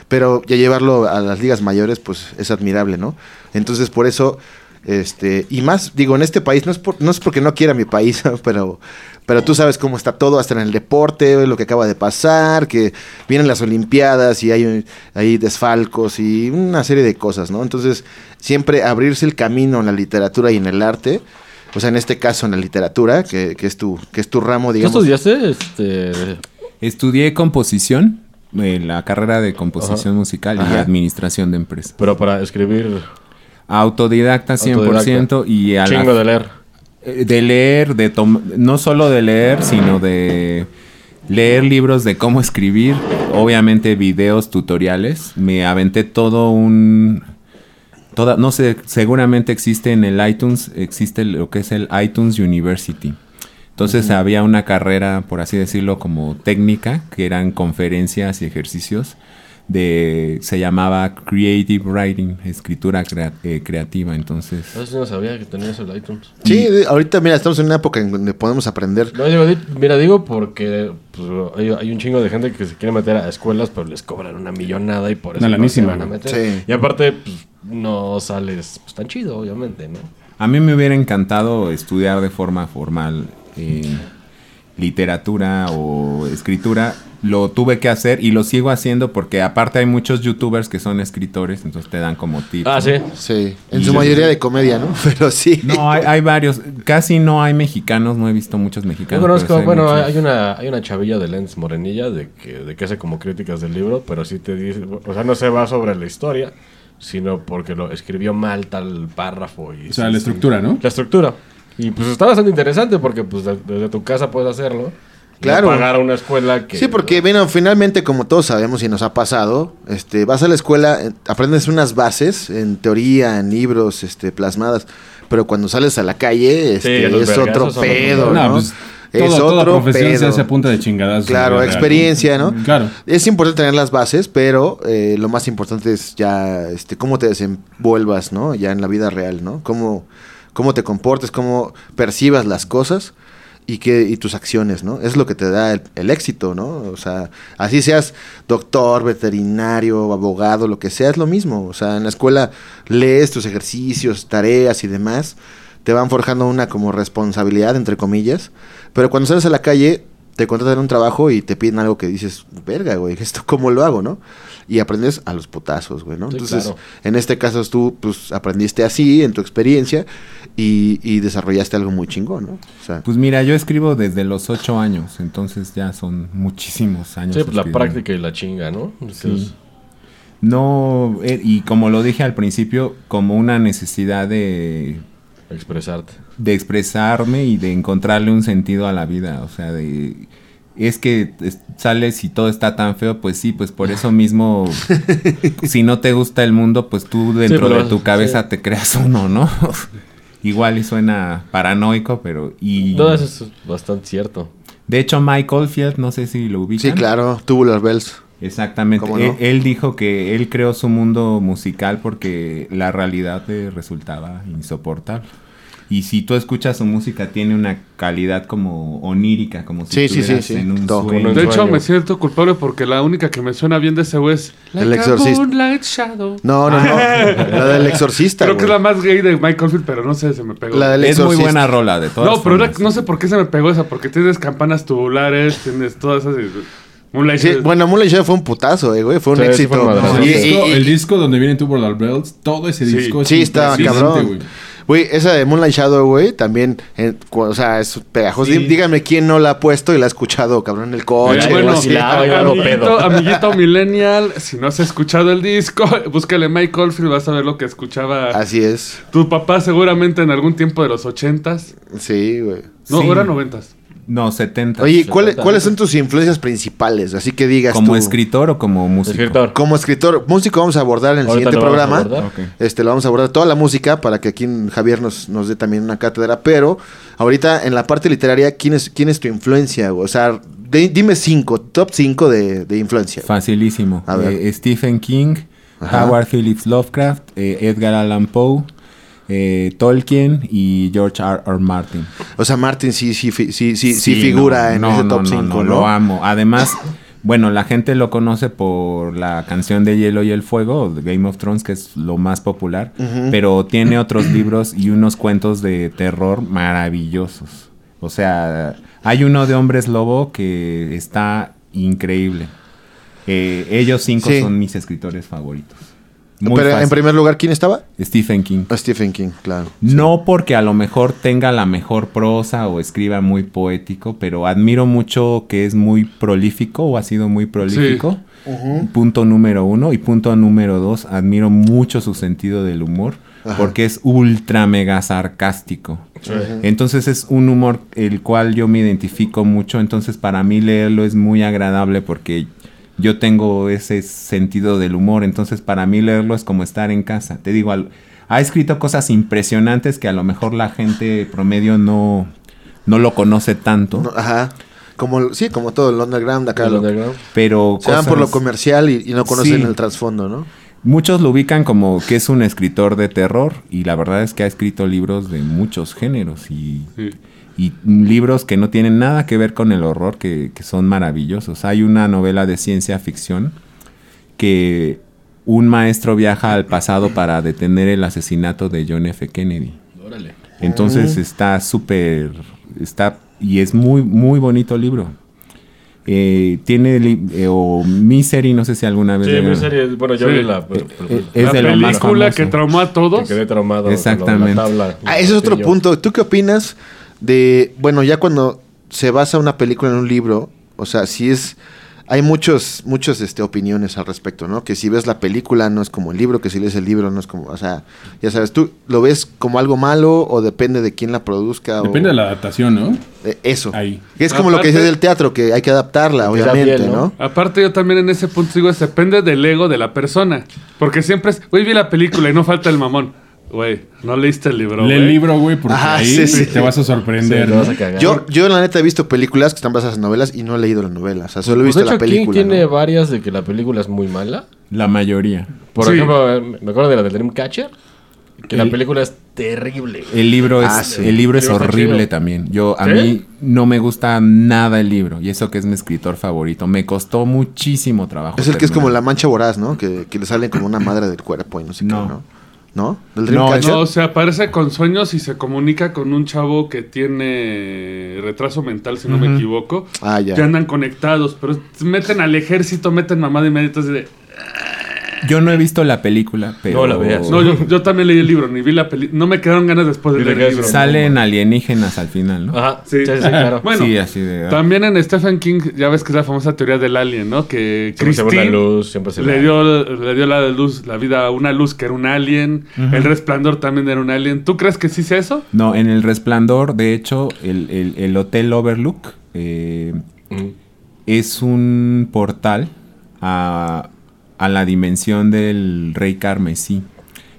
pero ya llevarlo a las ligas mayores, pues es admirable, ¿no? Entonces, por eso, este, y más, digo, en este país, no es, por- no es porque no quiera mi país, <laughs> pero, pero tú sabes cómo está todo, hasta en el deporte, lo que acaba de pasar, que vienen las Olimpiadas y hay, hay desfalcos y una serie de cosas, ¿no? Entonces, siempre abrirse el camino en la literatura y en el arte, o sea, en este caso en la literatura, que, que es, tu, que es tu ramo, ¿Tú digamos. estudiaste? Este, Estudié composición, eh, la carrera de composición musical y Ajá. administración de empresas. pero para escribir Autodidacta 100% y a la- chingo de leer. eh, de leer, de tom- no solo de leer, sino de leer libros de cómo escribir obviamente videos, tutoriales. Me aventé todo un... Toda, no sé, seguramente existe en el iTunes, existe lo que es el iTunes University. Entonces había una carrera, por así decirlo, como técnica, que eran conferencias y ejercicios de se llamaba Creative Writing, escritura crea- eh, creativa. Entonces, sí no sabía que tenía eso el iTunes. Sí, ahorita mira, estamos en una época en donde podemos aprender. No, digo, di- mira, digo porque pues, hay, hay un chingo de gente que se quiere meter a escuelas, pero les cobran una millonada y por eso no se van a meter. Sí. Y aparte, pues, no sales pues, tan chido, obviamente, ¿no? a mí me hubiera encantado estudiar de forma formal eh, literatura o escritura. Lo tuve que hacer y lo sigo haciendo porque aparte hay muchos youtubers que son escritores, entonces te dan como tips. Ah, ¿no? sí. Sí, en Y su yo- mayoría de comedia, ¿no? <laughs> Pero sí. No, hay, hay varios. Casi no hay mexicanos, no he visto muchos Yo mexicanos. pero conozco, bueno, muchos. hay una, hay una chavilla de Lens Morenilla de que, de que hace como críticas del libro, pero sí te dice, o sea, no se va sobre la historia, sino porque lo escribió mal tal párrafo. Y O sea, sí, la sí. estructura, ¿no? La estructura. Y pues está bastante interesante porque pues de- desde tu casa puedes hacerlo. y Claro. no pagar a una escuela que... Sí, porque bueno, finalmente, como todos sabemos y nos ha pasado, este, vas a la escuela, eh, aprendes unas bases, en teoría, en libros, este, plasmadas, pero cuando sales a la calle, este, es otro pedo, otro ¿no? No, pues, es todo- toda otro profesión se pedo. hace a punta de chingadas. Claro, experiencia, ¿no? Claro. Es importante tener las bases, pero eh, lo más importante es ya este, cómo te desenvuelvas, ¿no? Ya en la vida real, ¿no? Cómo, cómo te comportes, cómo percibas las cosas y, que, y tus acciones, ¿no? Es lo que te da el, el éxito, ¿no? O sea, así seas doctor, veterinario, abogado, lo que sea, es lo mismo. O sea, en la escuela lees tus ejercicios, tareas y demás, te van forjando una como responsabilidad, entre comillas, pero cuando sales a la calle te contratan un trabajo y te piden algo que dices, verga, güey, <laughs> ¿esto cómo lo hago, no? Y aprendes a los putazos, güey, ¿no? Sí, Entonces, claro. en este caso tú, pues, aprendiste así, en tu experiencia, y, y desarrollaste algo muy chingón, ¿no? O sea, Pues mira, yo escribo desde los ocho años, entonces ya son muchísimos años. Sí, pues la práctica y la chinga, ¿no? Sí. No, eh, y como lo dije al principio, como una necesidad de, Expresarte. de expresarme y de encontrarle un sentido a la vida. O sea, de es que es- sales y todo está tan feo, pues sí, pues por eso <laughs> mismo, si no te gusta el mundo, pues tú dentro pero- de tu cabeza sí. te creas uno, ¿no? <laughs> Igual y suena paranoico, pero... Y, No, eso es bastante cierto. De hecho, Mike Oldfield, no sé si lo ubican. sí, claro, Tubular Bells. Exactamente. ¿Cómo no? él, él dijo que él creó su mundo musical porque la realidad le resultaba insoportable. Y si tú escuchas su música, tiene una calidad como onírica, como si Sí, sí, sí, estuvieras sí. en un Todo. sueño. De hecho, me siento culpable porque la única que me suena bien de ese güey es El a exorcista. Moonlight Shadow. No, no, no. <laughs> la del exorcista, Creo que es la más gay de Michael Field, pero no sé, se me pegó. La del Es muy exorcista. buena rola de todas no, pero no sé por qué se me pegó esa, porque tienes campanas tubulares, tienes todas esas... y- Moonlight Sí, Shadow. bueno, Moonlight Shadow fue un putazo, eh, güey. Fue un Sí, sí éxito. fue. Y- El y- disco, y- el disco donde vienen Tubular Bells, todo ese Sí. disco es Sí, impresionante, cabrón. güey. Güey, esa de Moonlight Shadow, güey, también, eh, o sea, es pegajoso. Sí. Díganme quién no la ha puesto y la ha escuchado, cabrón, en el coche. Bueno, así. amiguito, pedo. amiguito millennial, si no has escuchado el disco, búscale Mike Oldfield, vas a ver lo que escuchaba Así es. tu papá seguramente en algún tiempo de los ochentas. Sí, güey. No, Sí. eran noventas. No, 70. Oye, ¿cuáles, 70. ¿cuáles son tus influencias principales? Así que digas ¿Como tú. escritor o como músico? Escritor. Como escritor, músico vamos a abordar en el Ahorita siguiente programa. Este, lo vamos a abordar toda la música para que aquí Javier nos, nos dé también una cátedra. Pero ahorita en la parte literaria, ¿quién es, quién es tu influencia? O sea, de- dime cinco, top cinco de, de influencia. Facilísimo. A ver. Eh, Stephen King, Ajá. Howard Phillips Lovecraft, eh, Edgar Allan Poe, eh, Tolkien y George R. R. Martin. O sea, Martin sí, sí, fi- sí, sí, sí, figura no, en no, ese no, top no, 5, no, ¿no? Lo amo. Además, <laughs> bueno, la gente lo conoce por la canción de Hielo y el Fuego, de Game of Thrones, que es lo más popular, pero tiene otros libros y unos cuentos de terror maravillosos. O sea, hay uno de Hombres Lobo que está increíble. Eh, ellos cinco Sí. son mis escritores favoritos. Muy Pero en primer lugar, ¿quién estaba? Stephen King. Ah, Stephen King, claro. No porque a lo mejor tenga la mejor prosa o escriba muy poético, pero admiro mucho que es muy prolífico o ha sido muy prolífico. Punto número uno. Y punto número dos, admiro mucho su sentido del humor Ajá. porque es ultra mega sarcástico. Entonces es un humor el cual yo me identifico mucho. Entonces para mí leerlo es muy agradable porque yo tengo ese sentido del humor, entonces para mí leerlo es como estar en casa. Te digo, al- ha escrito cosas impresionantes que a lo mejor la gente promedio no, no lo conoce tanto, No, Ajá. Como, sí, como todo el underground acá. El lo- underground. pero se van por lo comercial y, y no conocen Sí. el trasfondo, ¿no? Muchos lo ubican como que es un escritor de terror y la verdad es que ha escrito libros de muchos géneros y, Sí. Y libros que no tienen nada que ver con el horror, que, que son maravillosos. Hay una novela de ciencia ficción que un maestro viaja al pasado para detener el asesinato de John F. Kennedy. Órale. Entonces está súper, está, y es muy, muy bonito el libro. Eh, tiene, li- eh, o Misery, no sé si alguna vez... Sí, llegaron- mi serie, bueno, yo Sí. vi la... pero- pero- Eh, es la de lo más película que traumó a que todos. quedé traumado. de la Exactamente. tabla. Ah, ese es otro punto. ¿Tú qué opinas de, bueno, ya cuando se basa una película en un libro, o sea, si es, hay muchos, muchos, este, opiniones al respecto, ¿no? Que si ves la película no es como el libro, que si lees el libro no es como, o sea, ya sabes, ¿tú lo ves como algo malo o depende de quién la produzca? Depende o, de la adaptación, ¿no? eh, eso. Ahí. Que es como lo que dices del teatro, que hay que adaptarla, obviamente, ¿no? ¿no? Aparte, yo también en ese punto digo, es depende del ego de la persona. Porque siempre es, güey, vi la película y no falta el mamón. Güey, no leíste el libro. Lee el libro, güey, porque Ajá, ahí sí, sí. te vas a sorprender. Sí, vas a cagar. Yo, yo la neta he visto películas que están basadas en novelas y no he leído la novela, o sea, solo he Pues, visto de hecho, la película. King tiene ¿no? varias de que la película es muy mala. La mayoría. Por Sí. ejemplo, eh, me acuerdo de la de Dreamcatcher. Que la El- película es terrible. El libro es, Ah, sí. el libro es El libro está horrible también. Yo, a ¿Sí? mí no me gusta nada el libro. Y eso que es mi escritor favorito. Me costó muchísimo trabajo. Es el que es como la mancha voraz, ¿no? Que, que le sale como una madre del cuerpo y no sé No. qué, ¿no? ¿No? ¿Del No, Dreamcatcher? No, o sea, aparece con sueños y se comunica con un chavo que tiene retraso mental, si no me equivoco. Ah, ya. Que andan conectados, pero meten al ejército, meten mamada y media. De- Yo no he visto la película, pero... No la veas. no, yo, yo también leí el libro, ni vi la película. No me quedaron ganas después de leer el libro. Salen alienígenas al final, ¿no? Ajá, Sí. sí, sí, claro. <laughs> Bueno, sí, así de... También en Stephen King, ya ves que es la famosa teoría del alien, ¿no? Que Siempre se ve una Christine luz, siempre se le dio, le dio la luz, la vida a una luz que era un alien. El resplandor también era un alien. ¿Tú crees que sí sea eso? No, en El Resplandor, de hecho, el, el- el Hotel Overlook eh, Mm. es un portal a, a la dimensión del Rey Carmesí.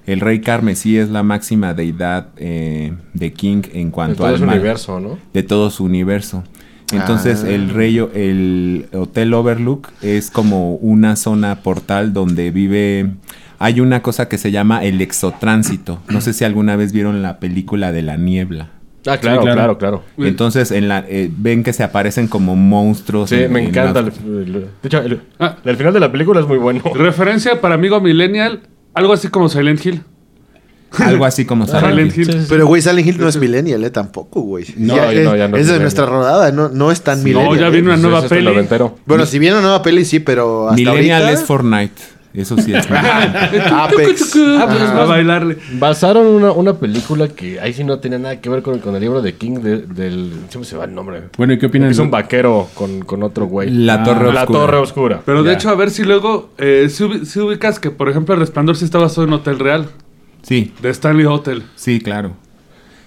El Rey Carmesí es la máxima deidad eh, de King en De cuanto todo al ese mal. universo, ¿no? de todo su universo. Entonces Ah. el rey, el Hotel Overlook es como una zona portal donde vive. Hay una cosa que se llama el exotránsito. No sé si alguna vez vieron la película de la niebla. Ah, claro, claro. claro, claro. Entonces en la eh, ven que se aparecen como monstruos. Sí, en- me en encanta. la- el- el- de hecho, el, Ah. el final de la película es muy bueno. <laughs> Referencia para amigo millennial, algo así como Silent Hill. <laughs> algo así como Silent Silent Hill. Hill. Sí, sí, sí. Pero, güey, Silent Hill no es millennial, ¿eh? Tampoco, güey. No, Ya ya no, es, ya no es es de nuestra rodada, no, no es tan millennial. ya ¿eh? vino una nueva es peli. Bueno, si viene una nueva peli, sí, pero hasta Millennial ahorita... es Fortnite. Eso sí es. <laughs> Apex. Ah, pues, a más- bailarle. Basaron una, una película que ahí sí no tenía nada que ver con, con el libro de King de- del... Siempre se va el nombre. Bueno, ¿y qué opinan? Es un vaquero con, con otro güey. La Torre La Oscura. Torre Oscura. Pero de Ya. hecho, a ver si luego, eh, si, si ubicas que, por ejemplo, el resplandor sí está basado en Hotel Real, Sí. de Stanley Hotel. Sí, claro.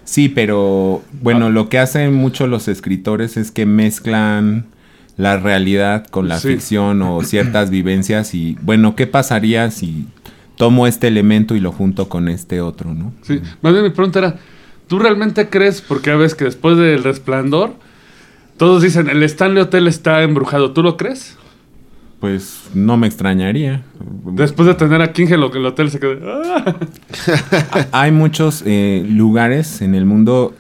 Sí, pero bueno, lo que hacen mucho los escritores es que mezclan la realidad con la Sí. ficción o ciertas <clears throat> vivencias y bueno, ¿qué pasaría si tomo este elemento y lo junto con este otro, no? Sí. Más bien mi pregunta era, ¿tú realmente crees, porque ya ves que después del resplandor, todos dicen, el Stanley Hotel está embrujado, ¿tú lo crees? Pues no me extrañaría. Después de tener a King el hotel se quedó... "Ah". <laughs> Hay muchos eh, lugares en el mundo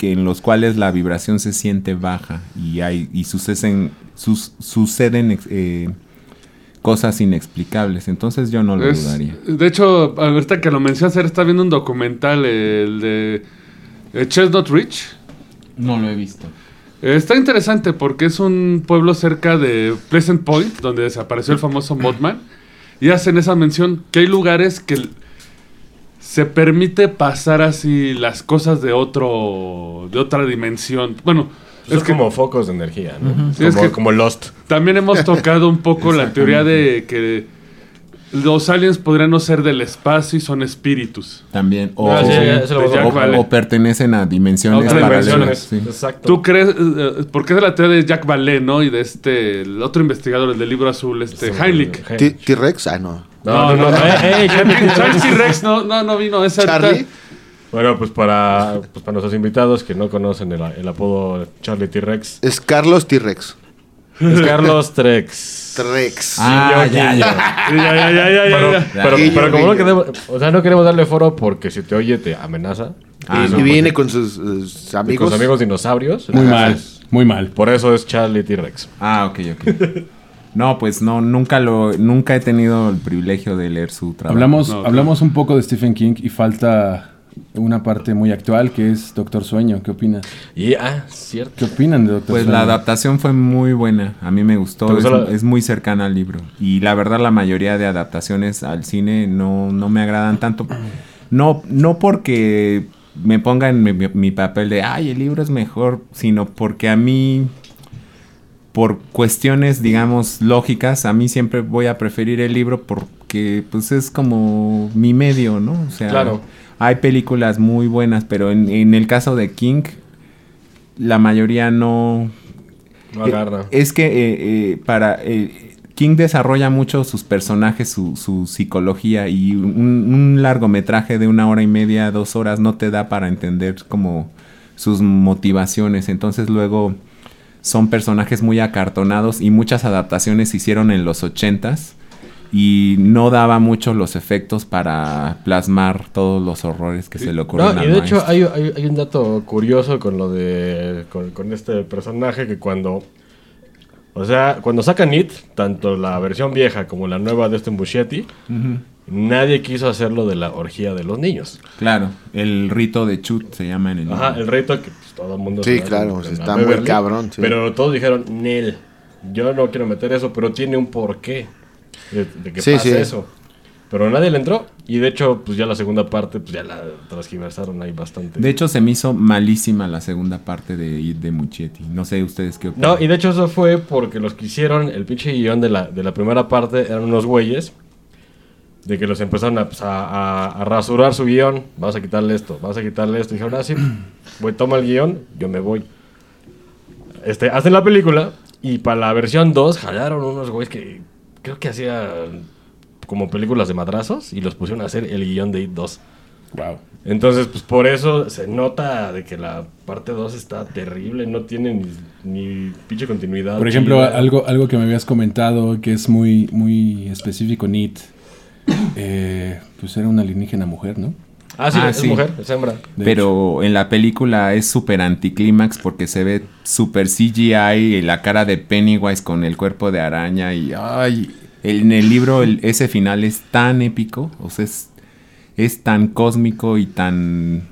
que en los cuales la vibración se siente baja y hay y suceden sus- suceden eh, cosas inexplicables. Entonces yo no lo Es- dudaría. de hecho, ahorita que lo mencionas, ayer estaba viendo un documental, el de eh, Chestnut Ridge. No lo he visto. Está interesante porque es un pueblo cerca de Pleasant Point, donde desapareció el famoso Mothman. Y hacen esa mención que hay lugares que se permite pasar así las cosas de otro de otra dimensión. Bueno, Pues es es que como focos de energía, ¿no? Sí, es como, que- como Lost. también hemos tocado un poco la teoría de que los aliens podrían no ser del espacio y son espíritus. También. O, Ah, sí, Jack o- Vale. o pertenecen a dimensiones paralelas. dimensiones. sí. Exacto. ¿Tú crees? eh, porque es la teoría de Jack Vallée, ¿no? Y de este, el otro investigador, el del libro azul, este, Heinlich. T- T-Rex, ah, no. No, no, no. eh, eh, Charlie- Charles T. Rex no, no, no vino. Esa Charlie. Bueno, pues para, pues para nuestros invitados que no conocen el, el apodo Charlie T-Rex, Es Carlos T-Rex. es Carlos Trex. T-Rex. Ah, Guiño, ya, ya. Sí, ya, ya, ya, ya, ya, Pero, ya. pero, Guiño, pero como no queremos, o sea, no queremos darle foro porque si te oye te amenaza. Ah, y no, y viene con sus, eh, sus Y con amigos. sus amigos dinosaurios. Muy mal, muy mal. Por eso es Charlie T-Rex. Ah, ok, ok. No, pues no, nunca lo, nunca he tenido el privilegio de leer su trabajo. Hablamos, No, hablamos un poco de Stephen King y falta una parte muy actual que es Doctor Sueño. ¿Qué opinas? Y, ah, cierto. ¿Qué opinan de Doctor Pues Sueño? la adaptación fue muy buena, a mí me gustó, ¿Te es, gustó la- es muy cercana al libro. Y la verdad la mayoría de adaptaciones al cine no, no me agradan tanto. No, no porque me ponga en mi, mi papel de, ay, el libro es mejor, sino porque a mí, por cuestiones, digamos, lógicas, a mí siempre voy a preferir el libro porque pues es como mi medio, ¿no? O sea, Claro. hay películas muy buenas, pero en, en el caso de King, la mayoría no... No agarra. Eh, Es que eh, eh, para... King desarrolla mucho sus personajes, su, su psicología y un, un largometraje de una hora y media, dos horas no te da para entender como sus motivaciones. Entonces luego son personajes muy acartonados y muchas adaptaciones se hicieron en los ochentas y no daba mucho los efectos para plasmar todos los horrores que se le ocurren No, y de hecho hay, hay- hay un dato curioso con lo de con, con este personaje que cuando o sea, cuando sacan It, tanto la versión vieja como la nueva de este Muschietti, nadie quiso hacerlo de la orgía de los niños. Claro, el rito de Chut se llama en el Ajá, el reto que pues, todo el mundo Sí, claro, está la muy Beverly, cabrón, sí. Pero todos dijeron, Nel, yo no quiero meter eso, pero tiene un porqué de, de que Sí, pase sí. eso. Pero nadie le entró y de hecho, pues ya la segunda parte, pues ya la transgiversaron ahí bastante. De hecho, se me hizo malísima la segunda parte de de Muchetti. No sé ustedes qué opinan. No, y de hecho eso fue porque los que hicieron el pinche guion de la, de la primera parte eran unos güeyes de que los empezaron a, pues, a, a- a rasurar su guion. Vamos a quitarle esto, vamos a quitarle esto. Y dijeron, ah, sí, toma el guion, yo me voy. Este, hacen la película y para la versión 2 jalaron unos güeyes que creo que hacían como películas de madrazos y los pusieron a hacer el guion de It 2. Wow. Entonces, pues por eso se nota de que la parte 2 está terrible, no tiene ni, ni pinche continuidad. Por ejemplo, chida. algo, algo que me habías comentado que es muy, muy específico, Nit. Eh, pues era una alienígena mujer, ¿no? Ah, sí, Ah, es sí. mujer, es hembra. De Pero en la película es súper anticlímax porque se ve súper CGI y la cara de Pennywise con el cuerpo de araña y ay, el- en el libro el- ese final es tan épico, o sea, es, es tan cósmico y tan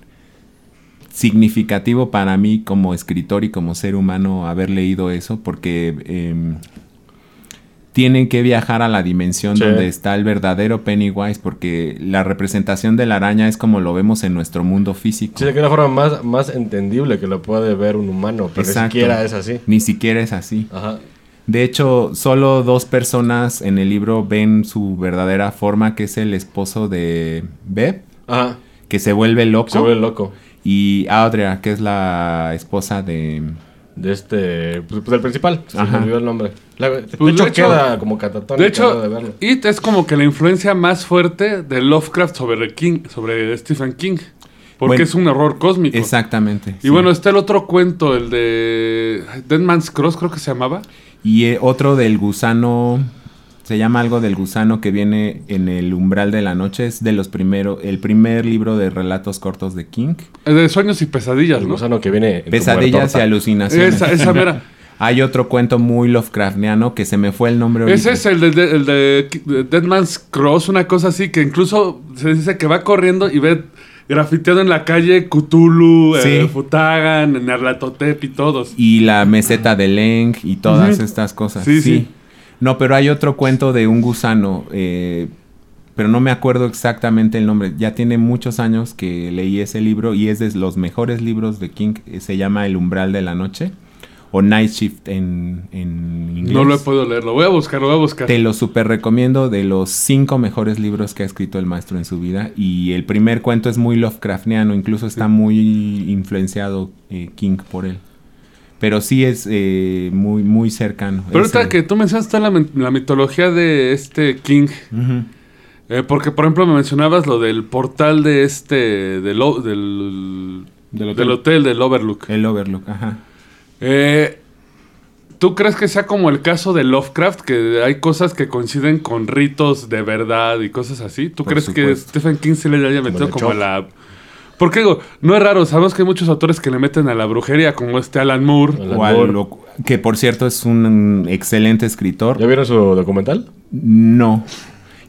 significativo para mí como escritor y como ser humano haber leído eso porque em, tienen que viajar a la dimensión Sí. donde está el verdadero Pennywise porque la representación de la araña es como lo vemos en nuestro mundo físico. Sí, de que una forma más, más entendible que lo puede ver un humano, pero Exacto. ni siquiera es así. Ni siquiera es así. Ajá. De hecho, solo dos personas en el libro ven su verdadera forma, que es el esposo de Beb, Ajá. que se vuelve loco, Se vuelve loco. y Audrey, que es la esposa de... De este. Pues, pues, del principal. Se me olvidó el nombre. La- de Pues, hecho, de hecho- queda como catatónico De hecho, de verlo. It es como que la influencia más fuerte de Lovecraft sobre King, sobre Stephen King. Porque Bueno, es un error cósmico. Exactamente. Y sí. bueno, está el otro cuento, el de Dead Man's Cross, creo que se llamaba. Y eh, otro del gusano, se llama algo del gusano que viene en el umbral de la noche, es de los primeros, el primer libro de relatos cortos de King. El de Sueños y Pesadillas, El ¿no? gusano que viene. en tu Pesadillas y muertorta. alucinaciones. Esa, esa mera. <laughs> Hay otro cuento muy Lovecraftiano que se me fue el nombre Ese ahorita. es el de, de- el de de Dead Man's Cross, una cosa así que incluso se dice que va corriendo y ve grafiteado en la calle Cthulhu, eh, Sí. Futagan, Nerlatotep y todos. Y la meseta de Leng y todas Ujú. estas cosas. Sí, Sí, sí. No, pero hay otro cuento de un gusano, eh, pero no me acuerdo exactamente el nombre. Ya tiene muchos años que leí ese libro y es de los mejores libros de King. Se llama El umbral de la noche. o Night Shift en, en inglés. No lo he podido leer, lo voy a buscar, lo voy a buscar. Te lo super recomiendo de los cinco mejores libros que ha escrito el maestro en su vida. Y el primer cuento es muy Lovecraftiano, incluso está muy influenciado eh, King por él. Pero sí es eh, muy, muy cercano. Pero ahorita que tú mencionaste la, la mitología de este King, eh, porque por ejemplo me mencionabas lo del portal de este, del, del, Del del hotel. hotel, del Overlook. El Overlook, ajá. Eh, ¿Tú crees que sea como el caso de Lovecraft, que hay cosas que coinciden con ritos de verdad y cosas así? ¿Tú Por crees que. Stephen King se le haya metido como Chuck. la... Porque digo, no es raro, sabemos que hay muchos autores que le meten a la brujería, como este Alan Moore. Alan O al Moore. lo- que por cierto es un excelente escritor. ¿Ya vieron su documental? No.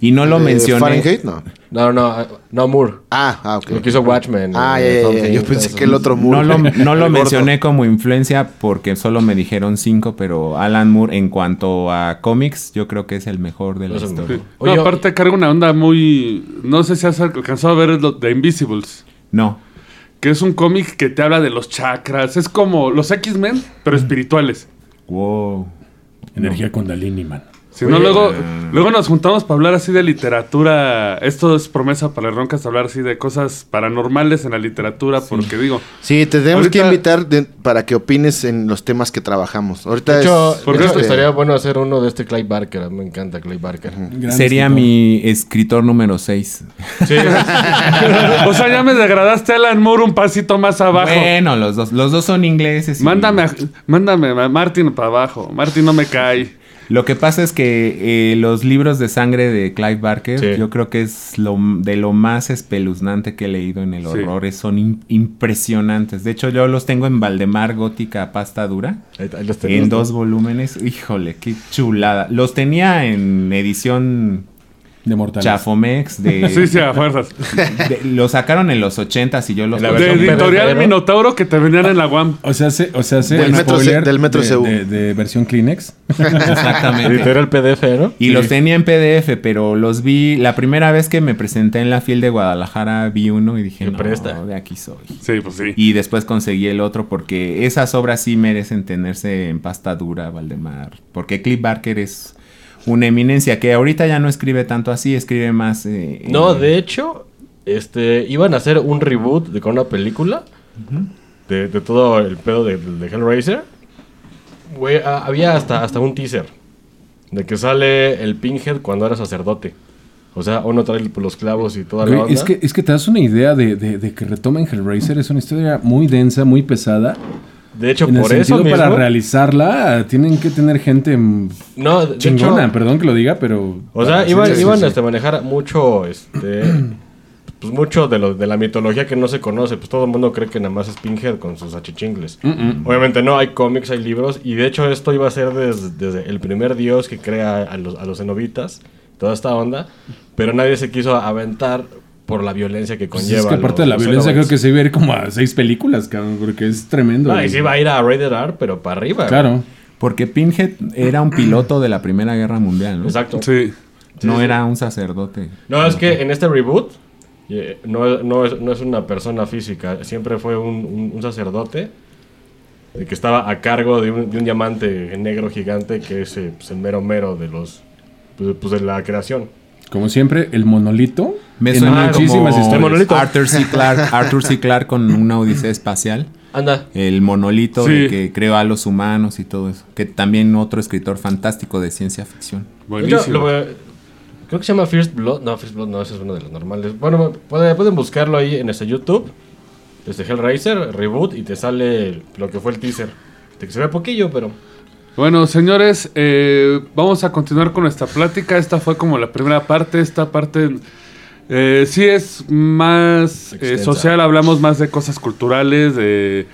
Y no lo ¿De mencioné. Fahrenheit? No. No, no, no, Moore. Ah, ah, ok. Lo que hizo Watchmen. Ah, eh. Something, Yo pensé que el otro No Moore. lo, no lo mencioné como influencia porque solo me dijeron cinco, pero Alan Moore en cuanto a cómics, yo creo que es el mejor de la historia. Sí. Oye, no, aparte carga una onda muy... No sé si has alcanzado a ver lo de Invisibles. No, Que es un cómic que te habla de los chakras. Es como los X-Men, pero espirituales. wow. Energía Kundalini, man. Si no, luego, luego nos juntamos para hablar así de literatura. Esto es promesa para el Roncas, hablar así de cosas paranormales en la literatura, porque digo, Sí, te tenemos Ahorita- que invitar de- para que opines en los temas que trabajamos. Ahorita De hecho, es- este, estaría bueno hacer uno de este Clay Barker. Me encanta Clay Barker. Gran Sería escritor. mi escritor número 6. Sí, <laughs> o sea, ya me degradaste a Alan Moore un pasito más abajo. Bueno, los dos, los dos son ingleses. y- Mándame, a, mándame a Martin para abajo. Martin no me cae. Lo que pasa es que eh, los libros de sangre de Clive Barker, Sí. yo creo que es lo, de lo más espeluznante que he leído en el horror. Son im- impresionantes. De hecho, yo los tengo en Valdemar Gótica Pasta Dura. ahí, ahí los. En dos volúmenes. Híjole, qué chulada. Los tenía en edición De Mortales. Chafomex. De, <laughs> Sí, sí, a fuerzas. de- lo sacaron en los 80 y yo los la De editorial. Minotauro que te vendían en la UAM. O sea, se, o sea, se Del el metro C- spoiler del metro de, CU. de- de versión Kleenex. Exactamente. Editorial PDF, ¿no? Y los tenía en PDF, pero los vi la primera vez que me presenté en la FIL de Guadalajara, vi uno y dije, ¿Qué no, presta? de aquí soy. Sí, pues sí. Y después conseguí el otro porque esas obras sí merecen tenerse en pasta dura, Valdemar. Porque Cliff Barker es una eminencia que ahorita ya no escribe tanto así, escribe más... eh, No, eh, de hecho, este, iban a hacer un reboot de con una película de, de todo el pedo de, de Hellraiser. Ah, había hasta, hasta un teaser de que sale el Pinhead cuando era sacerdote. O sea, uno trae los clavos y toda la Güey, onda. es, que, es que te das una idea de, de- de que retomen Hellraiser. Es una historia muy densa, muy pesada. De hecho, en el por eso sentido, mismo, para realizarla, tienen que tener gente mm, No, de chingona, hecho, perdón que lo diga, pero... O sea, Sí, iban, sí, iban sí. a manejar mucho, este, <clears throat> pues mucho de, lo, de la mitología que no se conoce. Pues todo el mundo cree que nada más es Pinhead con sus achichingles. Obviamente no, hay cómics, hay libros. Y de hecho esto iba a ser des- desde el primer dios que crea a los, a los cenobitas, toda esta onda. Pero nadie se quiso aventar por la violencia que Pues conlleva. es que aparte de la violencia creo que se iba a ir como a seis películas, cabrón, porque es tremendo. Ah, y sí va a ir a Rated R, pero para arriba. Claro. Porque Pinhead era un piloto de la Primera Guerra Mundial, ¿no? Exacto. Sí. No era un sacerdote. No, es que en este reboot eh, no, no es, no es una persona física, siempre fue un, un- un sacerdote que estaba a cargo de un, de un diamante negro gigante que es eh, pues, el mero mero de los pues, pues, de la creación. Como siempre, el monolito. Me en suena muchísimas como historias. El monolito. Arthur C. Clarke, <laughs> Arthur C. Clarke con una odisea espacial. Anda. El monolito Sí. de que creó a los humanos y todo eso. Que también otro escritor fantástico de ciencia ficción. Buenísimo. Yo lo- creo que se llama First Blood. No, First Blood no, ese es uno de los normales. Bueno, puede- pueden buscarlo ahí en este YouTube. Desde Hellraiser, Reboot, y te sale lo que fue el teaser. De que se ve poquillo, pero... Bueno, señores, eh, vamos a continuar con nuestra plática. Esta fue como la primera parte. Esta parte eh, sí es más eh, social. Hablamos más de cosas culturales, de,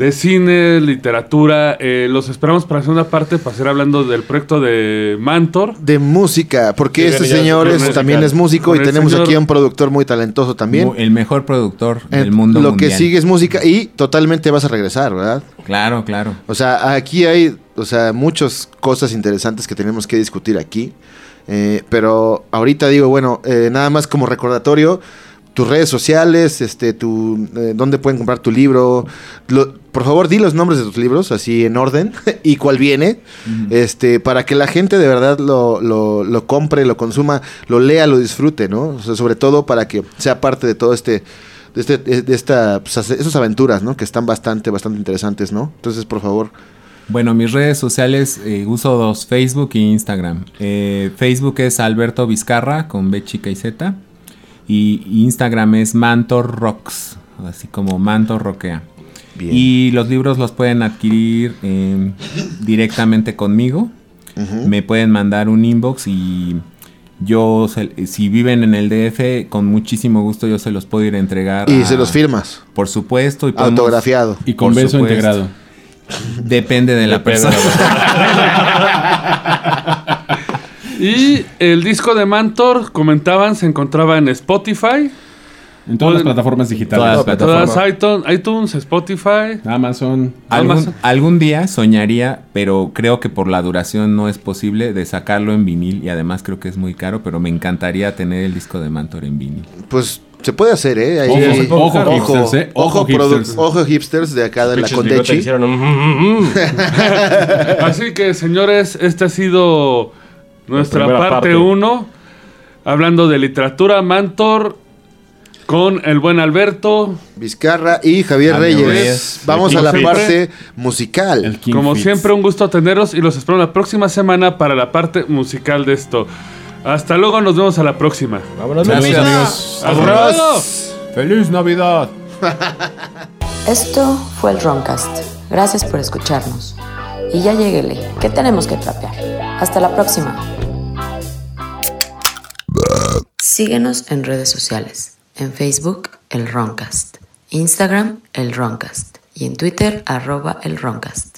de cine, literatura. Eh, los esperamos para la segunda parte para seguir hablando del proyecto de Mantor. De música, porque Sí, este señor es es- musical. también es músico y Con tenemos señor- aquí a un productor muy talentoso también. El mejor productor del mundo Lo mundial. que sigue es música y totalmente vas a regresar, ¿verdad? Claro, claro. O sea, aquí hay, o sea, muchas cosas interesantes que tenemos que discutir aquí. Eh, pero ahorita digo, bueno, eh, nada más como recordatorio, tus redes sociales, este, tu, eh, dónde pueden comprar tu libro. Lo- por favor, di los nombres de tus libros, así en orden, <laughs> y cuál viene, este, para que la gente de verdad lo, lo, lo compre, lo consuma, lo lea, lo disfrute, ¿no? O sea, sobre todo para que sea parte de todo este, de, este, de esta, pues, esas aventuras, ¿no? Que están bastante, bastante interesantes, ¿no? Entonces, por favor, Bueno, mis redes sociales eh, uso dos, Facebook e Instagram. Eh, Facebook es Alberto Vizcarra con B chica y Z. Y Instagram es Mantor Rocks, así como Mantor Roquea. Bien. Y los libros los pueden adquirir eh, directamente conmigo. Me pueden mandar un inbox y yo, se- si viven en el DF, con muchísimo gusto yo se los puedo ir a entregar. y a- se los firmas, Por supuesto. Y podemos- autografiado. Y con beso supuesto. integrado. Depende de la Depende de persona. <laughs> <laughs> Y el disco de Mantor, comentaban, se encontraba en Spotify, En todas las plataformas digitales. Todas las plataformas. todas iTunes, iTunes, Spotify. Amazon. Algún, Amazon. algún día soñaría, pero creo que por la duración no es posible de sacarlo en vinil y además creo que es muy caro, pero me encantaría tener el disco de Mantor en vinil. Pues se puede hacer, ¿eh? Ahí- Ojo, ojo, hipsters, ¿eh? Ojo, Ojo, hipsters. ojo hipsters de acá de la Condechi. un-. <laughs> Así que, señores, esta ha sido nuestra parte parte. 1. Hablando de literatura, Mantor con el buen Alberto. Vizcarra y Javier Reyes. Reyes. Vamos a la parte musical. Como Fitz. siempre, un gusto tenerlos y los espero la próxima semana para la parte musical de esto. Hasta luego, nos vemos a la próxima. Vámonos, Gracias. amigos. ¡Hasta luego! ¡Feliz Navidad! Esto fue el Roncast. Gracias por escucharnos. Y ya lleguele, que tenemos que trapear. Hasta la próxima. Síguenos en redes sociales. En Facebook, el Roncast. Instagram, el Roncast. Y en Twitter, arroba el Roncast.